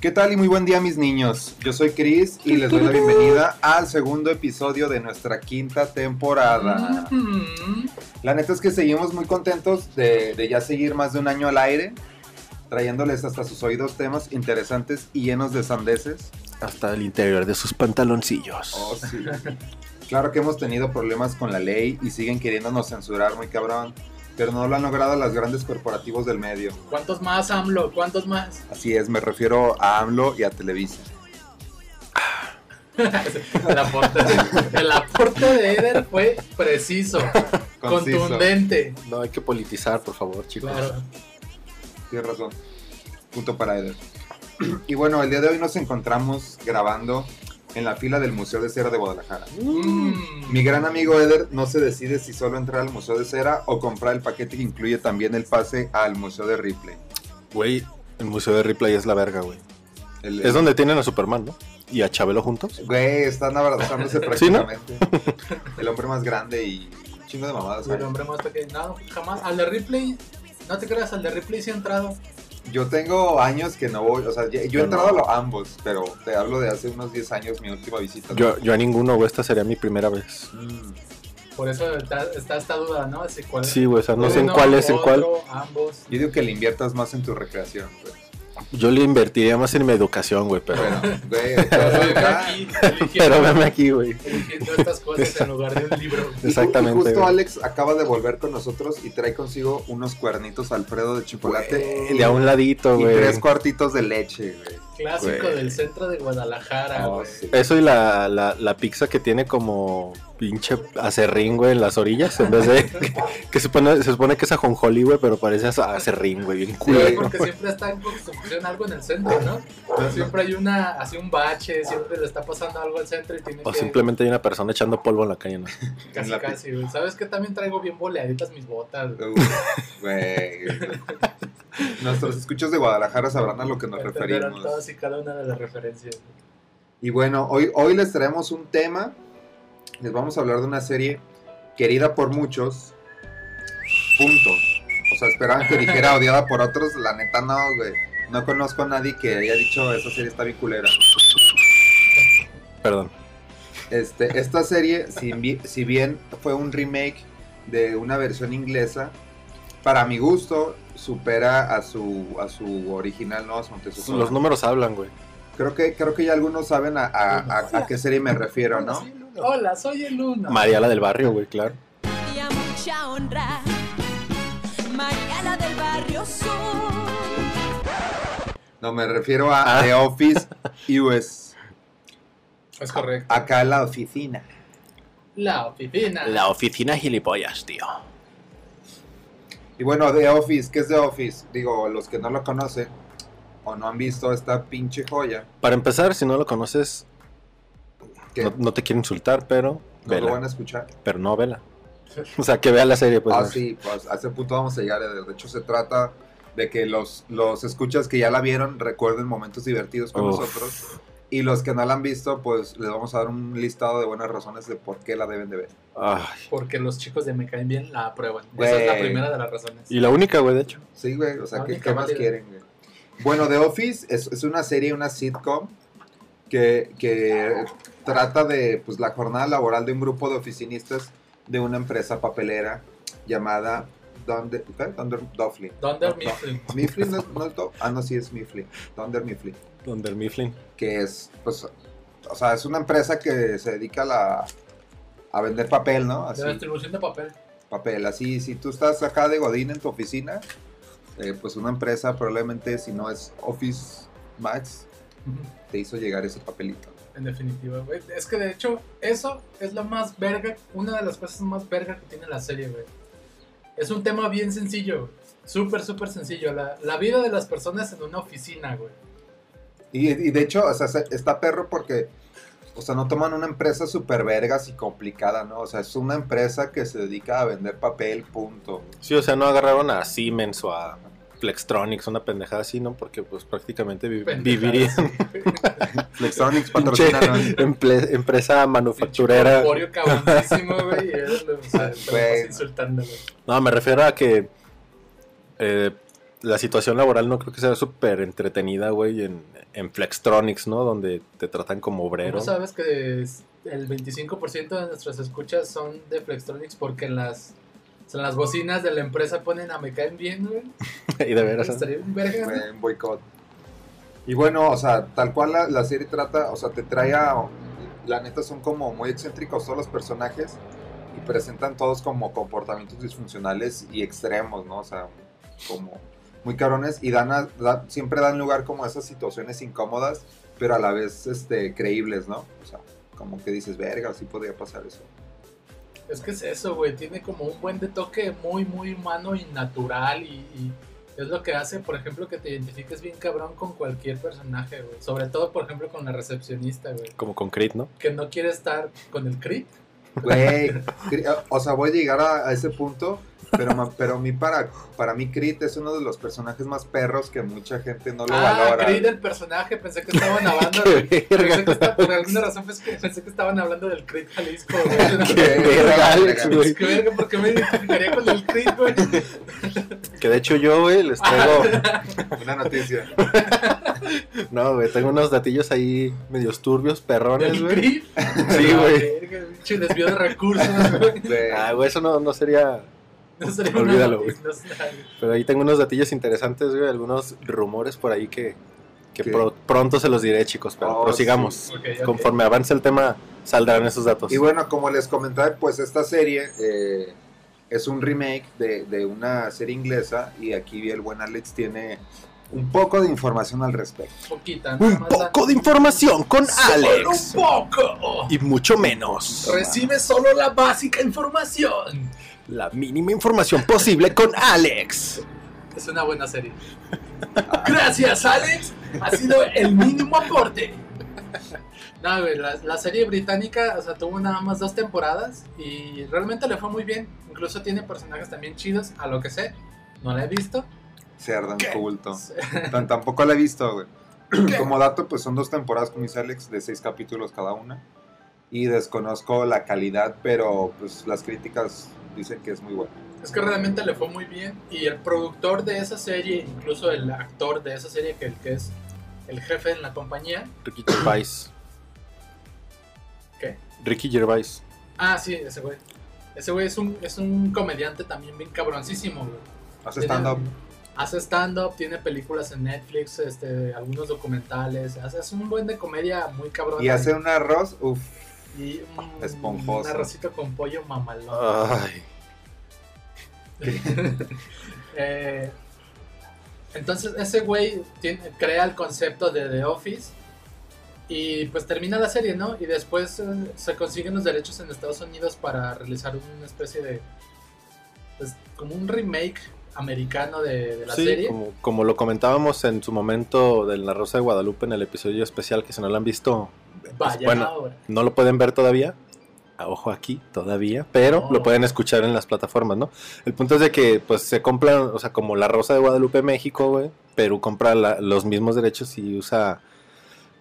¿Qué tal y muy buen día mis niños? Yo soy Chris y les doy la bienvenida al segundo episodio de nuestra quinta temporada. La neta es que seguimos muy contentos de, de ya seguir más de un año al aire, trayéndoles hasta sus oídos temas interesantes y llenos de sandeces. Hasta el interior de sus pantaloncillos. Oh, sí. Claro que hemos tenido problemas con la ley y siguen queriéndonos censurar muy cabrón, pero no lo han logrado los grandes corporativos del medio. ¿Cuántos más, AMLO? ¿Cuántos más? Así es, me refiero a AMLO y a Televisa. El aporte, el aporte de Eder fue preciso, Conciso. contundente. No hay que politizar, por favor, chicos. Claro. Tienes razón. Punto para Eder. Y bueno, el día de hoy nos encontramos grabando en la fila del Museo de Cera de Guadalajara. Mm. Mi gran amigo Eder no se decide si solo entrar al Museo de Cera o comprar el paquete que incluye también el pase al Museo de Ripley. Güey, el Museo de Ripley es la verga, güey. El- Es donde tienen a Superman, ¿no? Y a Chabelo juntos. Güey, están abrazándose ¿Sí, no? prácticamente. El hombre más grande y chingo de mamadas. El hombre más pequeño. No, jamás. Al de Ripley, no te creas, al de Ripley sí ha entrado. Yo tengo años que no voy, o sea, yo he entrado no. a lo- ambos, pero te hablo de hace unos 10 años, mi última visita. Yo, yo a ninguno, güey, esta sería mi primera vez. Mm, Por eso está, está esta duda, ¿no? Cuál- Sí, güey, o sea, no sé en cuál es, en cuál. Ambos. Yo digo que le inviertas más en tu recreación. pues. Yo le invertiría más en mi educación, güey, pero. Bueno, güey, Pero aquí, veme aquí, güey. eligiendo estas cosas en lugar de un libro. Y Exactamente, Y justo güey. Alex acaba de volver con nosotros y trae consigo unos cuernitos Alfredo de chocolate De a un ladito, y güey. tres cuartitos de leche, güey. Clásico Güey. del centro de Guadalajara, Oh, güey. sí. Eso y la, la, la pizza que tiene como pinche acerrín, güey, en las orillas. En vez de. que se, supone, se supone que es ajonjolí, güey, pero parece a- acerrín, güey, bien Sí, culero. porque siempre está en construcción algo en el centro, ¿no? Siempre hay una, así un bache, siempre le está pasando algo al centro y tiene O que... simplemente hay una persona echando polvo en la calle, ¿no? Casi, casi, güey. ¿Sabes qué? También traigo bien boleaditas mis botas, güey. Nuestros escuchos de Guadalajara sabrán a lo que nos Entenderán referimos. todas y cada una de las referencias. güey. Y bueno, hoy, hoy les traemos un tema. Les vamos a hablar de una serie querida por muchos. Punto. O sea, esperaban que dijera odiada por otros. La neta no, güey. No conozco a nadie que haya dicho esa serie está bien culera. Perdón. Este, esta serie, si, bi- si bien fue un remake de una versión inglesa, para mi gusto supera a su, a su original, ¿no? A su antecesor. Los números hablan, güey. Creo que, creo que ya algunos saben a, a- a- a qué serie me refiero, ¿no? Hola, soy el Uno. María la del barrio, güey, claro. y a mucha honra. María la del barrio sur. No, me refiero a Ah. The Office US. Es correcto. Acá en la oficina. La oficina. La oficina gilipollas, tío. Y bueno, The Office, ¿qué es The Office? Digo, los que no lo conocen o no han visto esta pinche joya, Para empezar, si no lo conoces, no, no te quiero insultar, pero no vela. lo van a escuchar. Pero no vela. O sea, que vea la serie, pues. ah, ¿no? sí, pues a ese punto vamos a llegar. De hecho, se trata de que los, los escuchas que ya la vieron recuerden momentos divertidos con Uf. nosotros. Y los que no la han visto, pues les vamos a dar un listado de buenas razones de por qué la deben de ver. Ay, Porque los chicos de Me Caen Bien la aprueban. Esa es la primera de las razones. Y la única, güey, de hecho. Sí, güey, o sea, ¿qué, más quieren, güey? Bueno, The Office es, es una serie, una sitcom que, que trata de pues, la jornada laboral de un grupo de oficinistas de una empresa papelera llamada Dunder, ¿qué? Dunder Mifflin. Dunder No, Mifflin. no, Mifflin no, es- no es Do- ah, no, sí es Mifflin. Dunder Mifflin. Donde el Mifflin. Que es, pues, o sea, es una empresa que se dedica a, la, a vender papel, ¿no? De Así, la distribución de papel. papel. Así, si tú estás acá de Godín en tu oficina, eh, pues una empresa probablemente, si no es Office Max, te hizo llegar ese papelito. En definitiva, güey. Es que de hecho, eso es lo más verga, una de las cosas más verga que tiene la serie, güey. Es un tema bien sencillo. Súper, súper sencillo. La, la vida de las personas en una oficina, güey. Y, y de hecho, o sea, se- está perro porque, o sea, no toman una empresa súper vergas y complicada, ¿no? O sea, es una empresa que se dedica a vender papel, punto. Sí, o sea, no agarraron a Siemens o a Flextronics, una pendejada así, ¿no? Porque pues prácticamente vi- Pendejadas, vivirían. Flextronics pinche patrocinaron. emple- empresa manufacturera. Cabroncísimo, güey. Güey. insultándolo. No, me refiero a que eh, la situación laboral no creo que sea súper entretenida, güey, en, en Flextronics, ¿no? Donde te tratan como obrero. ¿Cómo sabes que es- el 25% de nuestras escuchas son de Flextronics porque en las, o sea, en las bocinas de la empresa ponen a me caen bien, güey? y de veras. Estaría un boicot. Y bueno, o sea, tal cual la, la serie trata, o sea, te trae a... La neta son como muy excéntricos todos los personajes y presentan todos como comportamientos disfuncionales y extremos, ¿no? O sea, como muy cabrones y dan, a- da- siempre dan lugar como a esas situaciones incómodas, pero a la vez este, creíbles, ¿no? O sea, como que dices, verga, sí podría pasar eso. Es que es eso, güey. Tiene como un buen de toque muy, muy humano y natural. Y, y es lo que hace, por ejemplo, que te identifiques bien cabrón con cualquier personaje, güey. Sobre todo, por ejemplo, con la recepcionista, güey. Como con Creed, ¿no? Que no quiere estar con el crit. Güey, o sea, voy a llegar a, a ese punto, pero, pero a mí para, para mí Crit es uno de los personajes más perros que mucha gente no lo Ah, valora. Creed el personaje. Pensé que estaban hablando Qué de... Pensé que por alguna razón pues, que pensé que estaban hablando del Creed Jalisco, güey. Qué verga, Alex, güey. Qué verga, ¿por qué me identificaría con el Creed, güey? Que de hecho yo, güey, les traigo... Una noticia. No, güey, tengo unos datillos ahí medios turbios, perrones, ¿Del güey. Creed? Sí, güey. pinche desvío de recursos, güey. Güey, Ah, güey, eso no, no sería... No Olvídalo, noticia, no Pero ahí tengo unos datillos interesantes, güey, algunos rumores por ahí que, que pro- pronto se los diré, chicos, pero Oh, prosigamos. Ok, ok. Conforme avance el tema, saldrán esos datos. Y bueno, como les comentaba, pues esta serie eh, es un remake de, de una serie inglesa y aquí el buen Alex tiene un poco de información al respecto. Poquita, Un poco de información con Solo Alex. un poco. Y mucho menos. Recibe solo la básica información. La mínima información posible con Alex. Es una buena serie. Gracias, Alex. Ha sido el mínimo aporte. No, güey, la, la serie británica, o sea, tuvo nada más dos temporadas y realmente le fue muy bien. Incluso tiene personajes también chidos, a lo que sé. No la he visto. Cerdan culto. Tan- tampoco la he visto, güey. Como dato, pues son dos temporadas, como dice Alex, de seis capítulos cada una. Y desconozco la calidad, pero pues las críticas dicen que es muy buena. Es que realmente le fue muy bien. Y el productor de esa serie, incluso el actor de esa serie, que, el que es el jefe en la compañía. Ricky Gervais. ¿Qué? Ricky Gervais. Ah, sí, ese güey. Ese güey es un, es un comediante también bien cabroncísimo, güey. Hace stand-up. Hace stand-up, tiene películas en Netflix, este, algunos documentales. Hace, hace un buen de comedia muy cabrón. Y hace un arroz, uff. Y un, esponjoso. un arrocito con pollo mamalón. Ay. Eh, entonces ese güey tiene- crea el concepto de The Office y pues termina la serie, ¿no? Y después eh, se consiguen los derechos en Estados Unidos para realizar una especie de... pues, como un remake americano de, de la Sí, serie. como, como lo comentábamos en su momento de La Rosa de Guadalupe en el episodio especial, que si no lo han visto, pues, Vaya bueno, ahora. no lo pueden ver todavía. A Ojo aquí, todavía, pero lo pueden escuchar en las plataformas, ¿no? El punto es de que, pues, se compran, o sea, como La Rosa de Guadalupe México, güey, Perú compra la- los mismos derechos y usa,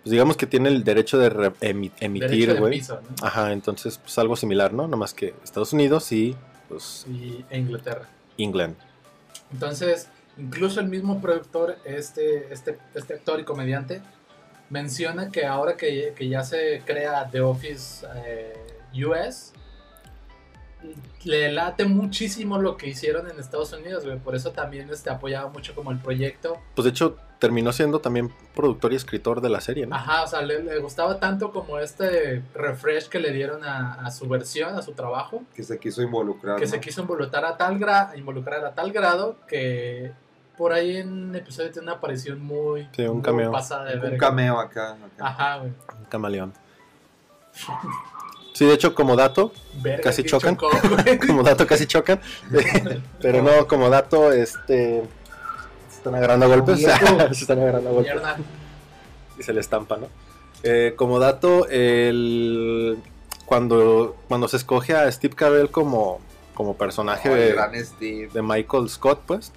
pues, digamos que tiene el derecho de re- emi- Derecho emitir, güey. Ajá, entonces, pues, algo similar, ¿no? Nada más que Estados Unidos y, pues, Y, Inglaterra. England. Entonces, incluso el mismo productor, este, este, este actor y comediante, menciona que ahora que, que ya se crea The Office eh, US, le late muchísimo lo que hicieron en Estados Unidos, güey. Por eso también este, apoyaba mucho como el proyecto. Pues, de hecho, terminó siendo también productor y escritor de la serie, ¿no? Ajá, o sea, le, le gustaba tanto como este refresh que le dieron a, a su versión, a su trabajo, Que se quiso involucrar. que ¿no? se quiso involucrar a tal, gra involucrar a tal grado que por ahí en episodio tiene una aparición muy, Sí, un muy cameo. pasada de Un cameo acá. acá. Ajá, güey. Un camaleón. Sí, de hecho, como dato, Verga, Casi chocan. chocó, como dato casi chocan. Pero no, como dato, este. Se están agarrando a golpes. Viejo. se están agarrando a golpes. Mierda. y se le estampa, ¿no? Eh, como dato, el, cuando, cuando se escoge a Steve Carell como, como personaje Oh, de, de Michael Scott, pues,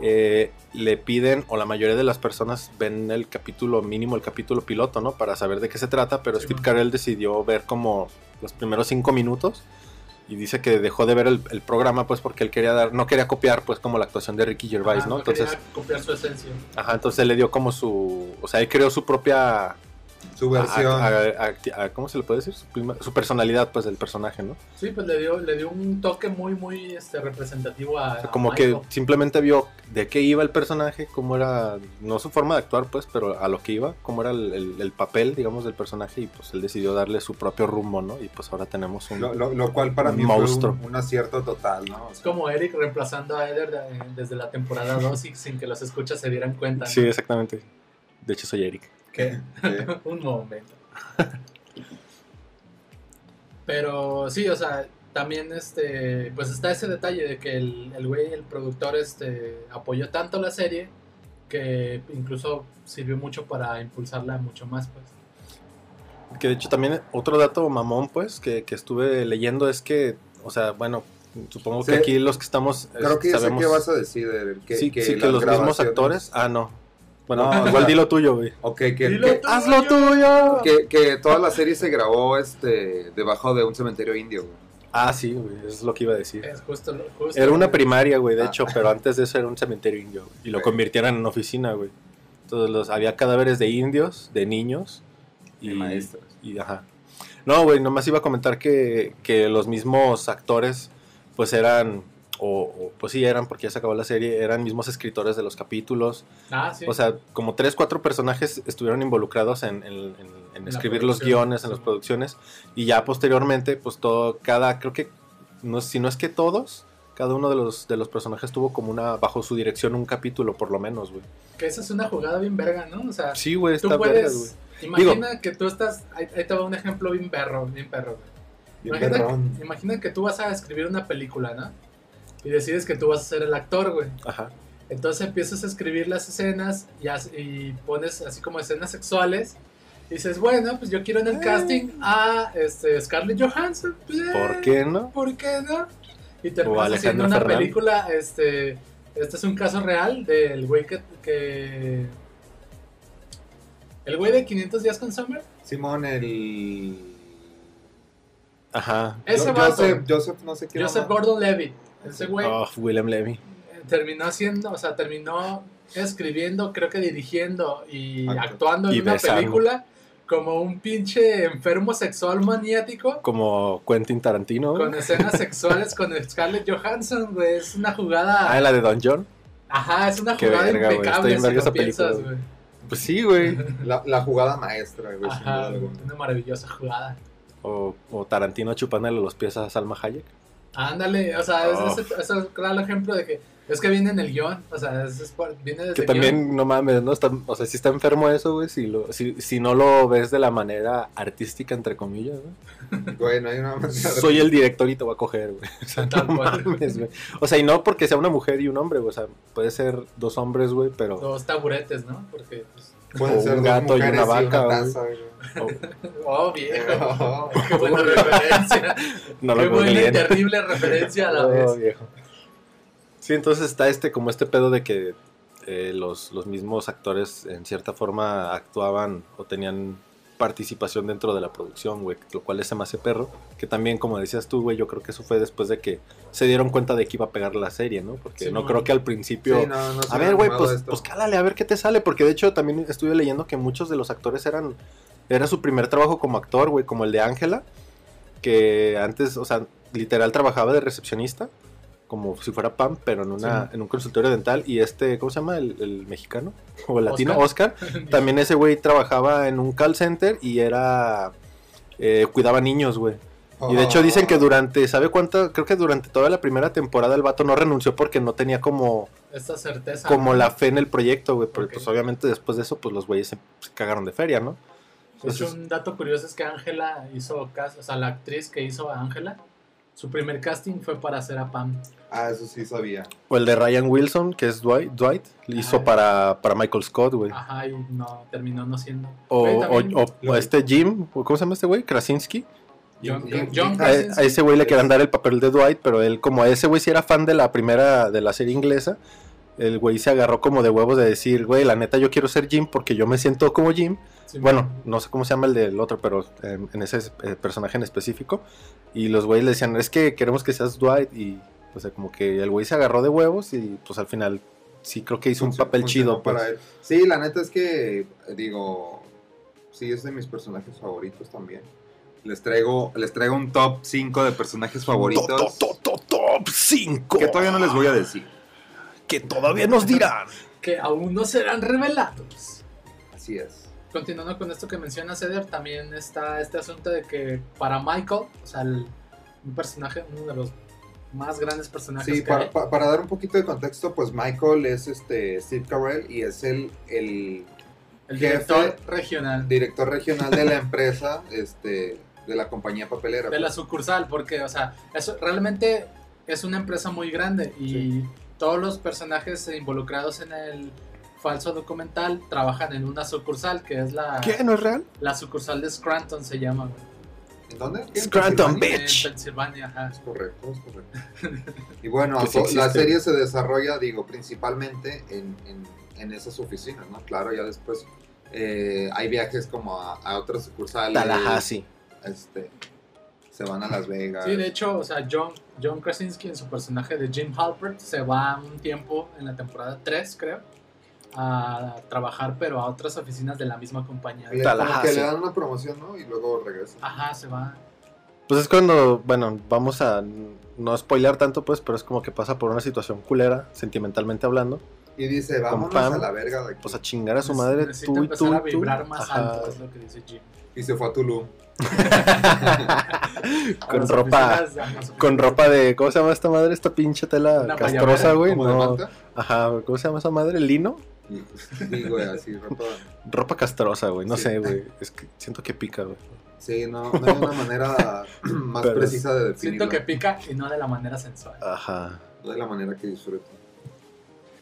eh, le piden, o la mayoría de las personas ven el capítulo mínimo, el capítulo piloto, ¿no? Para saber de qué se trata, pero Sí, Steve. Carell decidió ver como los primeros cinco minutos y dice que dejó de ver el, el programa, pues, porque él quería dar, no quería copiar, pues, como la actuación de Ricky Gervais, Ajá, ¿no? Entonces, copiar su esencia. ajá, entonces él le dio como su, o sea, él creó su propia Su versión. a- a- a- a- ¿Cómo se le puede decir? Su, prima- su personalidad, pues, del personaje, ¿no? Sí, pues le dio, le dio un toque muy, muy este, representativo a. O sea, a como Michael. que simplemente vio de qué iba el personaje, cómo era, no su forma de actuar, pues, pero a lo que iba, cómo era el, el- el papel, digamos, del personaje, y pues él decidió darle su propio rumbo, ¿no? Y pues ahora tenemos un... Lo, lo- lo cual para Un mí monstruo. fue un, un acierto total, ¿no? O Es como Eric reemplazando a Eder de- desde la temporada 2 y sin que los escuchas se dieran cuenta. ¿no? Sí, exactamente. De hecho, soy Eric. Que- un momento. Pero sí, o sea, también este, pues está ese detalle de que el, el güey, el productor, este, apoyó tanto la serie que incluso sirvió mucho para impulsarla mucho más, pues. Que de hecho también otro dato mamón, pues, que, que estuve leyendo es que, o sea, bueno, supongo que aquí los que estamos... creo que ya sé sabemos... qué vas a decir, que, sí, que sí, que las los mismos actores... Ah, no. Bueno, No, o igual sea- dilo tuyo, güey. Ok, que, Dilo que, tú. ¡Haz lo tuyo! que, que toda la serie se grabó este debajo de un cementerio indio, güey. Ah, sí, güey, es lo que iba a decir. Es justo, lo- justo Era una primaria, güey, de Ah. hecho, pero antes de eso era un cementerio indio. güey, Y lo Ok. convirtieron en oficina, güey. Entonces los, había cadáveres de indios, de niños y, Y maestros. y ajá. No, güey, nomás iba a comentar que, que los mismos actores, pues eran, o, o, pues sí eran, porque ya se acabó la serie, eran mismos escritores de los capítulos. Ah, sí. O sea, como tres, cuatro personajes estuvieron involucrados en, en- en- en la escribir los guiones, en las producciones. Y ya posteriormente, pues todo, cada, creo que, no, si no es que todos, cada uno de los, de los personajes tuvo como una, bajo su dirección, un capítulo por lo menos, güey. que esa es una jugada bien verga, ¿no? O sea, Sí, güey, tú está güey. puedes... Imagina que tú estás... Ahí, ahí te va un ejemplo bien perro, bien perro, güey. Imagina que tú vas a escribir una película, ¿no? Y decides que tú vas a ser el actor, güey. Ajá. Entonces empiezas a escribir las escenas y, pones así como escenas sexuales. Y dices, bueno, pues yo quiero en el casting a este, Scarlett Johansson. Pues, eh, ¿Por qué no? ¿Por qué no? Y terminas Alejandro haciendo una Fernández. película, este... Este es un caso real del güey que... que- el güey de 500 días con Summer. Simón, el. Ajá. Ese Jo- vato. Joseph, Joseph, no sé qué. Joseph mamá. Gordon Levitt. Ese güey Oh, William Levy. eh, terminó haciendo, o sea, terminó escribiendo, creo que dirigiendo y Actu- actuando en y una besando. película como un pinche enfermo sexual maniático Como Quentin Tarantino, con escenas sexuales con Scarlett Johansson, güey. Es una jugada. Ah, la de Don John. Ajá, es una Qué jugada verga, está impecable bien si esa película, piensas, güey. güey. Pues sí, güey. La, la jugada maestra, güey. sin Ajá, duda una maravillosa jugada. O, o Tarantino chupándole los pies a Salma Hayek. Ándale, o sea, es, Oh. es, es claro ejemplo de que es que viene en el guion, o sea, es, es por- viene desde Que el también, no mames, ¿no? Está, o sea, si está enfermo eso, güey, si, lo, si, si no lo ves de la manera artística, entre comillas, ¿no? Güey, no hay una manera. de- Soy el director y te voy a coger, güey. O sea, Tal no cual. mames, güey. O sea, y no porque sea una mujer y un hombre, güey. O sea, puede ser dos hombres, güey, pero... Dos taburetes, ¿no? Porque, pues, Pueden o ser un dos gato y una vaca, taza, güey. o- oh, viejo. Oh. Qué buena referencia. no Qué lo buena y terrible referencia a la Oh, vez. viejo. Sí, entonces está este, como este pedo de que eh, los, los mismos actores en cierta forma actuaban o tenían participación dentro de la producción, güey, lo cual es más perro, que también, como decías tú, güey, yo creo que eso fue después de que se dieron cuenta de que iba a pegar la serie, ¿no? Porque Sí, no creo que al principio... Sí, no, A ver, güey, pues, pues cálale, a ver qué te sale, porque de hecho también estuve leyendo que muchos de los actores eran, era su primer trabajo como actor, güey, como el de Ángela, que antes, o sea, literal trabajaba de recepcionista, como si fuera Pam, pero en, una, Sí. en un consultorio dental, y este, ¿cómo se llama? El, el mexicano, o el latino, Oscar. Oscar, también ese güey trabajaba en un call center y era, eh, cuidaba niños, güey. Y de hecho dicen que Oh. durante, ¿sabe cuánto? Creo que durante toda la primera temporada el vato no renunció porque no tenía como, Esta certeza. como ¿no? la fe en el proyecto, güey. Porque pues obviamente después de eso, pues los güeyes se, se cagaron de feria, ¿no? De hecho, Entonces- un dato curioso es que Ángela hizo cast, o sea, la actriz que hizo a Ángela, su primer casting fue para hacer a Pam. Ah, eso sí sabía. O el de Ryan Wilson, que es Dwight, Dwight hizo para, para Michael Scott, güey. Ajá, y no, terminó no siendo. O, Güey, este Jim, ¿cómo se llama este güey? Krasinski. John, John A, Krasinski. a ese güey le querían dar el papel de Dwight, pero él, como ese güey sí era fan de la primera, de la serie inglesa, el güey se agarró como de huevos de decir, güey, la neta yo quiero ser Jim porque yo me siento como Jim. Sí, Bueno, no sé cómo se llama el del otro, pero eh, en ese eh, personaje en específico. Y los güeyes le decían, es que queremos que seas Dwight. Y, o sea, como que el güey se agarró de huevos y pues al final sí creo que hizo un papel chido. Pues. para él. Sí, la neta es que, digo, sí es de mis personajes favoritos también. Les traigo, les traigo un top 5 de personajes favoritos. Top, top, top, top 5. Que todavía no les voy a decir. Que todavía nos dirán. Que aún no serán revelados. Así es. Continuando con esto que menciona Ceder, también está este asunto de que para Michael, o sea, el- un personaje, uno de los más grandes personajes Sí, que para, hay, pa- para dar un poquito de contexto, pues Michael es este Steve Carell y es el, el el jefe- director regional director regional de la empresa, este, de la compañía papelera. de la pues. sucursal, porque, o sea, eso realmente es una empresa muy grande y todos los personajes involucrados en el falso documental trabajan en una sucursal que es la, ¿Qué? ¿No es real? la sucursal de Scranton se llama, güey. ¿En dónde? ¿En Scranton? Bitch. En Pensilvania, ajá. Es correcto, es correcto. Y bueno, sí la serie se desarrolla, digo, principalmente en, en- en esas oficinas, ¿no? Claro, ya después eh, hay viajes como a, a otras sucursales. Tallahassee. Este, se van a Las Vegas. Sí, de hecho, o sea, John, John Krasinski en su personaje de Jim Halpert se va un tiempo en la temporada 3, creo, a trabajar, pero a otras oficinas de la misma compañía. Como que le dan una promoción, ¿no? Y luego regresa. Ajá, se va. Pues es cuando, bueno, vamos a no spoilear tanto, pues, pero es como que pasa por una situación culera, sentimentalmente hablando. Y dice, vámonos Pam, a la verga de aquí. Pues a chingar a su madre, necesita tú y tú a y tú. vibrar más Ajá. alto, es lo que dice Jim. Y se fue a Tulum. Con las ropa, oficinas- con ropa de, ¿cómo se llama esta madre? Esta pinche tela castrosa, güey. No. Ajá, ¿cómo se llama esa madre? ¿Lino? Y, sí, güey, así, ropa. Ropa castrosa, güey. No Sí. sé, güey. Es que siento que pica, güey. Sí, no, no hay una manera más Pero precisa de definirlo. Siento que pica y no de la manera sensual. Ajá. No de la manera que disfruto.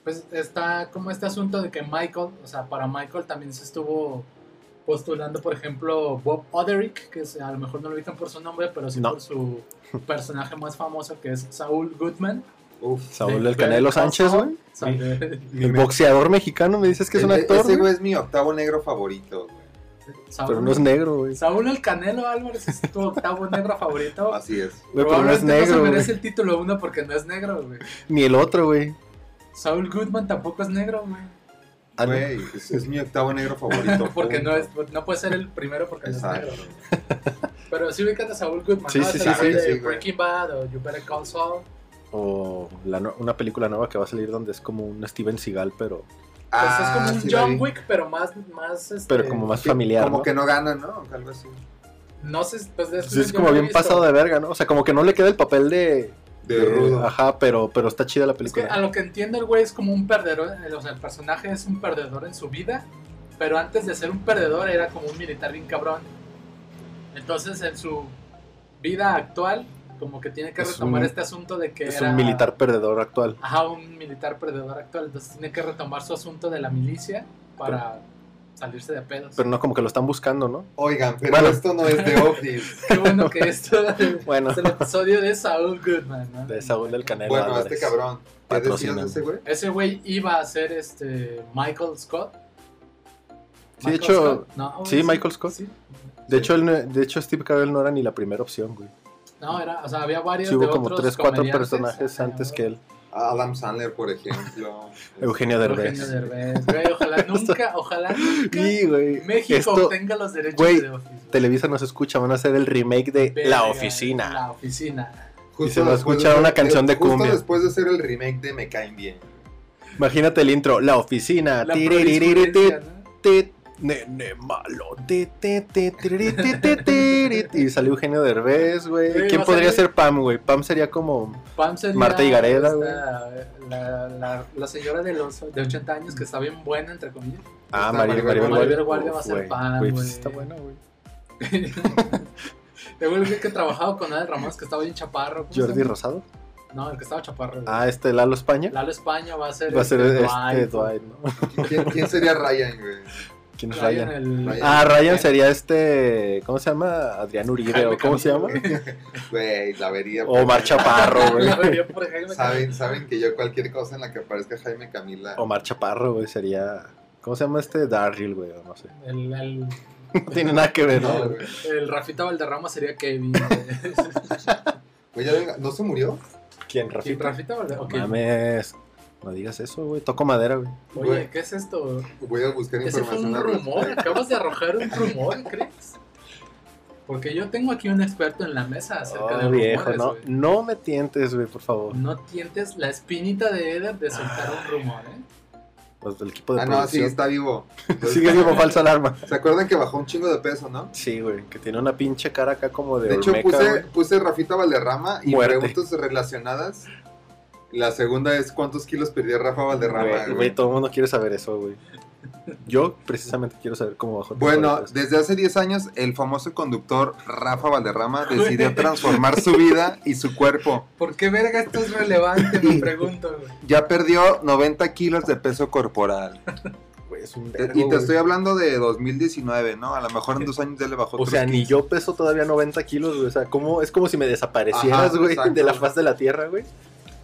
Pues está como este asunto de que Michael, o sea, para Michael también se estuvo postulando, por ejemplo, Bob Oderick, que es- a lo mejor no lo ubican por su nombre, pero sí No. por su personaje más famoso, que es Saúl Goodman. Uf. Saúl De el Canelo Sánchez, güey. De- El boxeador mexicano, me dices que es un actor, Ese güey. es mi octavo negro favorito, güey. Saúl, Pero no es negro, güey. Saúl el Canelo Álvarez es tu octavo negro favorito. Así es. Güey, pero no es negro, se güey. merece el título uno porque no es negro, güey. Ni el otro, güey. Saúl Goodman tampoco es negro, güey. Ah, no. Güey, es, es mi octavo negro favorito. Porque no, es, no puede ser el primero porque no es Exacto. negro. Pero sí ubican a Saúl Goodman, Sí, ¿no? sí, Es sí, el sí, sí. Breaking Bad o You Better Call Saul. O la no- una película nueva que va a salir donde es como un Steven Seagal, pero, Pues Ah, es como un sí John. Wick, pero más, más este, pero como más familiar, Como ¿no? que no gana, ¿no? Algo así. No sé, pues de Sí, es como bien pasado de verga, ¿no? O sea, como que no le queda el papel de... De rudo. Ajá, pero, pero está chida la Es que película. a lo que entiendo el güey es como un perdedor, eh, o sea, el personaje es un perdedor en su vida, pero antes de ser un perdedor era como un militar bien cabrón. Entonces en su vida actual, como que tiene que Es retomar un- este asunto de que es era... un militar perdedor actual. Ajá, un militar perdedor actual, entonces tiene que retomar su asunto de la milicia para salirse de pedos. Pero no como que lo están buscando, ¿no? Oigan, pero Bueno. esto no es de Office. Qué bueno que esto Bueno. es el episodio de Saul Goodman, ¿no? De Saúl del Canelo bueno, Álvarez. este cabrón. ¿Qué decías Patrocina. de ese güey? Ese güey iba a ser este Michael Scott. Sí, de Michael hecho, Scott, ¿no? sí, Michael Scott. sí. De hecho, él no- de hecho, Steve Carell no era ni la primera opción, güey. No, era, o sea, había varios Sí hubo de como otros tres, cuatro personajes antes que él. Adam Sandler, por ejemplo. Eugenio Derbez. Eugenio Derbez, güey, ojalá nunca, ojalá nunca güey, México esto, obtenga los derechos güey, de Office. Televisa nos escucha, van a hacer el remake de Verga, La Oficina. La oficina. Justo Y se va a escuchar de- una canción de justo cumbia. después de hacer el remake de Me Caen Bien. Imagínate el intro, La Oficina. La Nene malo. Y salió Eugenio Derbez, güey. ¿Quién podría ser Pam, güey? Pam sería como. Pam sería Marta Higareda, güey. La, la, la señora de los de 80 años que está bien buena, entre comillas. Ah, Maribel Maribel Maribel Guardia Guardia. va a ser güey. Pam, Güey, pues güey. está buena, güey. Luego el que trabajaba con Adel Ramos, que estaba bien chaparro. ¿cómo se Jordi? Rosado. No, el que estaba chaparro. güey. Ah, este Lalo España. Lalo España va a ser, Va a ser este, este Dwight, ¿no? ¿Quién, quién sería Ryan, güey? ¿Quién es Ryan, Ryan? el- Ryan. Ah, Ryan sería este. ¿Cómo se llama? Adrián Uribe, Jaime o ¿cómo se llama? Güey, la vería. O Omar Chaparro, güey. La vería por Jaime Saben, saben que yo cualquier cosa en la que aparezca Jaime Camila. Omar Chaparro, güey, sería. ¿Cómo se llama este? Darryl, güey, o no sé. El, el, No tiene nada que ver, No, el Rafita Valderrama sería Kevin. güey. Güey, ya venga, ¿no se murió? ¿Quién, ¿Quién, Rafita? Rafita Valderrama? Ok. Mames. No digas eso, güey. Toco madera, güey. Oye, Güey. ¿qué es esto? Voy a buscar Ese fue un rumor, acabas de arrojar un rumor, ¿crees? Porque yo tengo aquí un experto en la mesa acerca Oh, de viejo, rumores, no, no me tientes, güey, por favor. No tientes la espinita de Eder de soltar un rumor, ¿eh? Los del equipo de Ah, no, sí, está vivo. Entonces, Sigue vivo falsa alarma. ¿Se acuerdan que bajó un chingo de peso, no? Sí, güey, que tiene una pinche cara acá como de, De hecho, Olmeca, puse, puse Rafita Valderrama y Muerte. preguntas relacionadas. La segunda es ¿cuántos kilos perdió Rafa Valderrama? Güey, güey? güey, todo el mundo quiere saber eso, güey. Yo precisamente quiero saber cómo bajó. el Bueno, desde hace 10 años, el famoso conductor Rafa Valderrama decidió transformar su vida y su cuerpo. ¿Por qué verga esto es relevante? Me pregunto, güey. Ya perdió 90 kilos de peso corporal. Güey, es un vergo, y te güey. estoy hablando de 2019, ¿no? A lo mejor en dos años ya le bajó O sea, ni 15. yo peso todavía 90 kilos, güey. O sea, ¿cómo? es como si me desaparecieras, Ajá, güey, exacto. de la faz de la tierra, güey.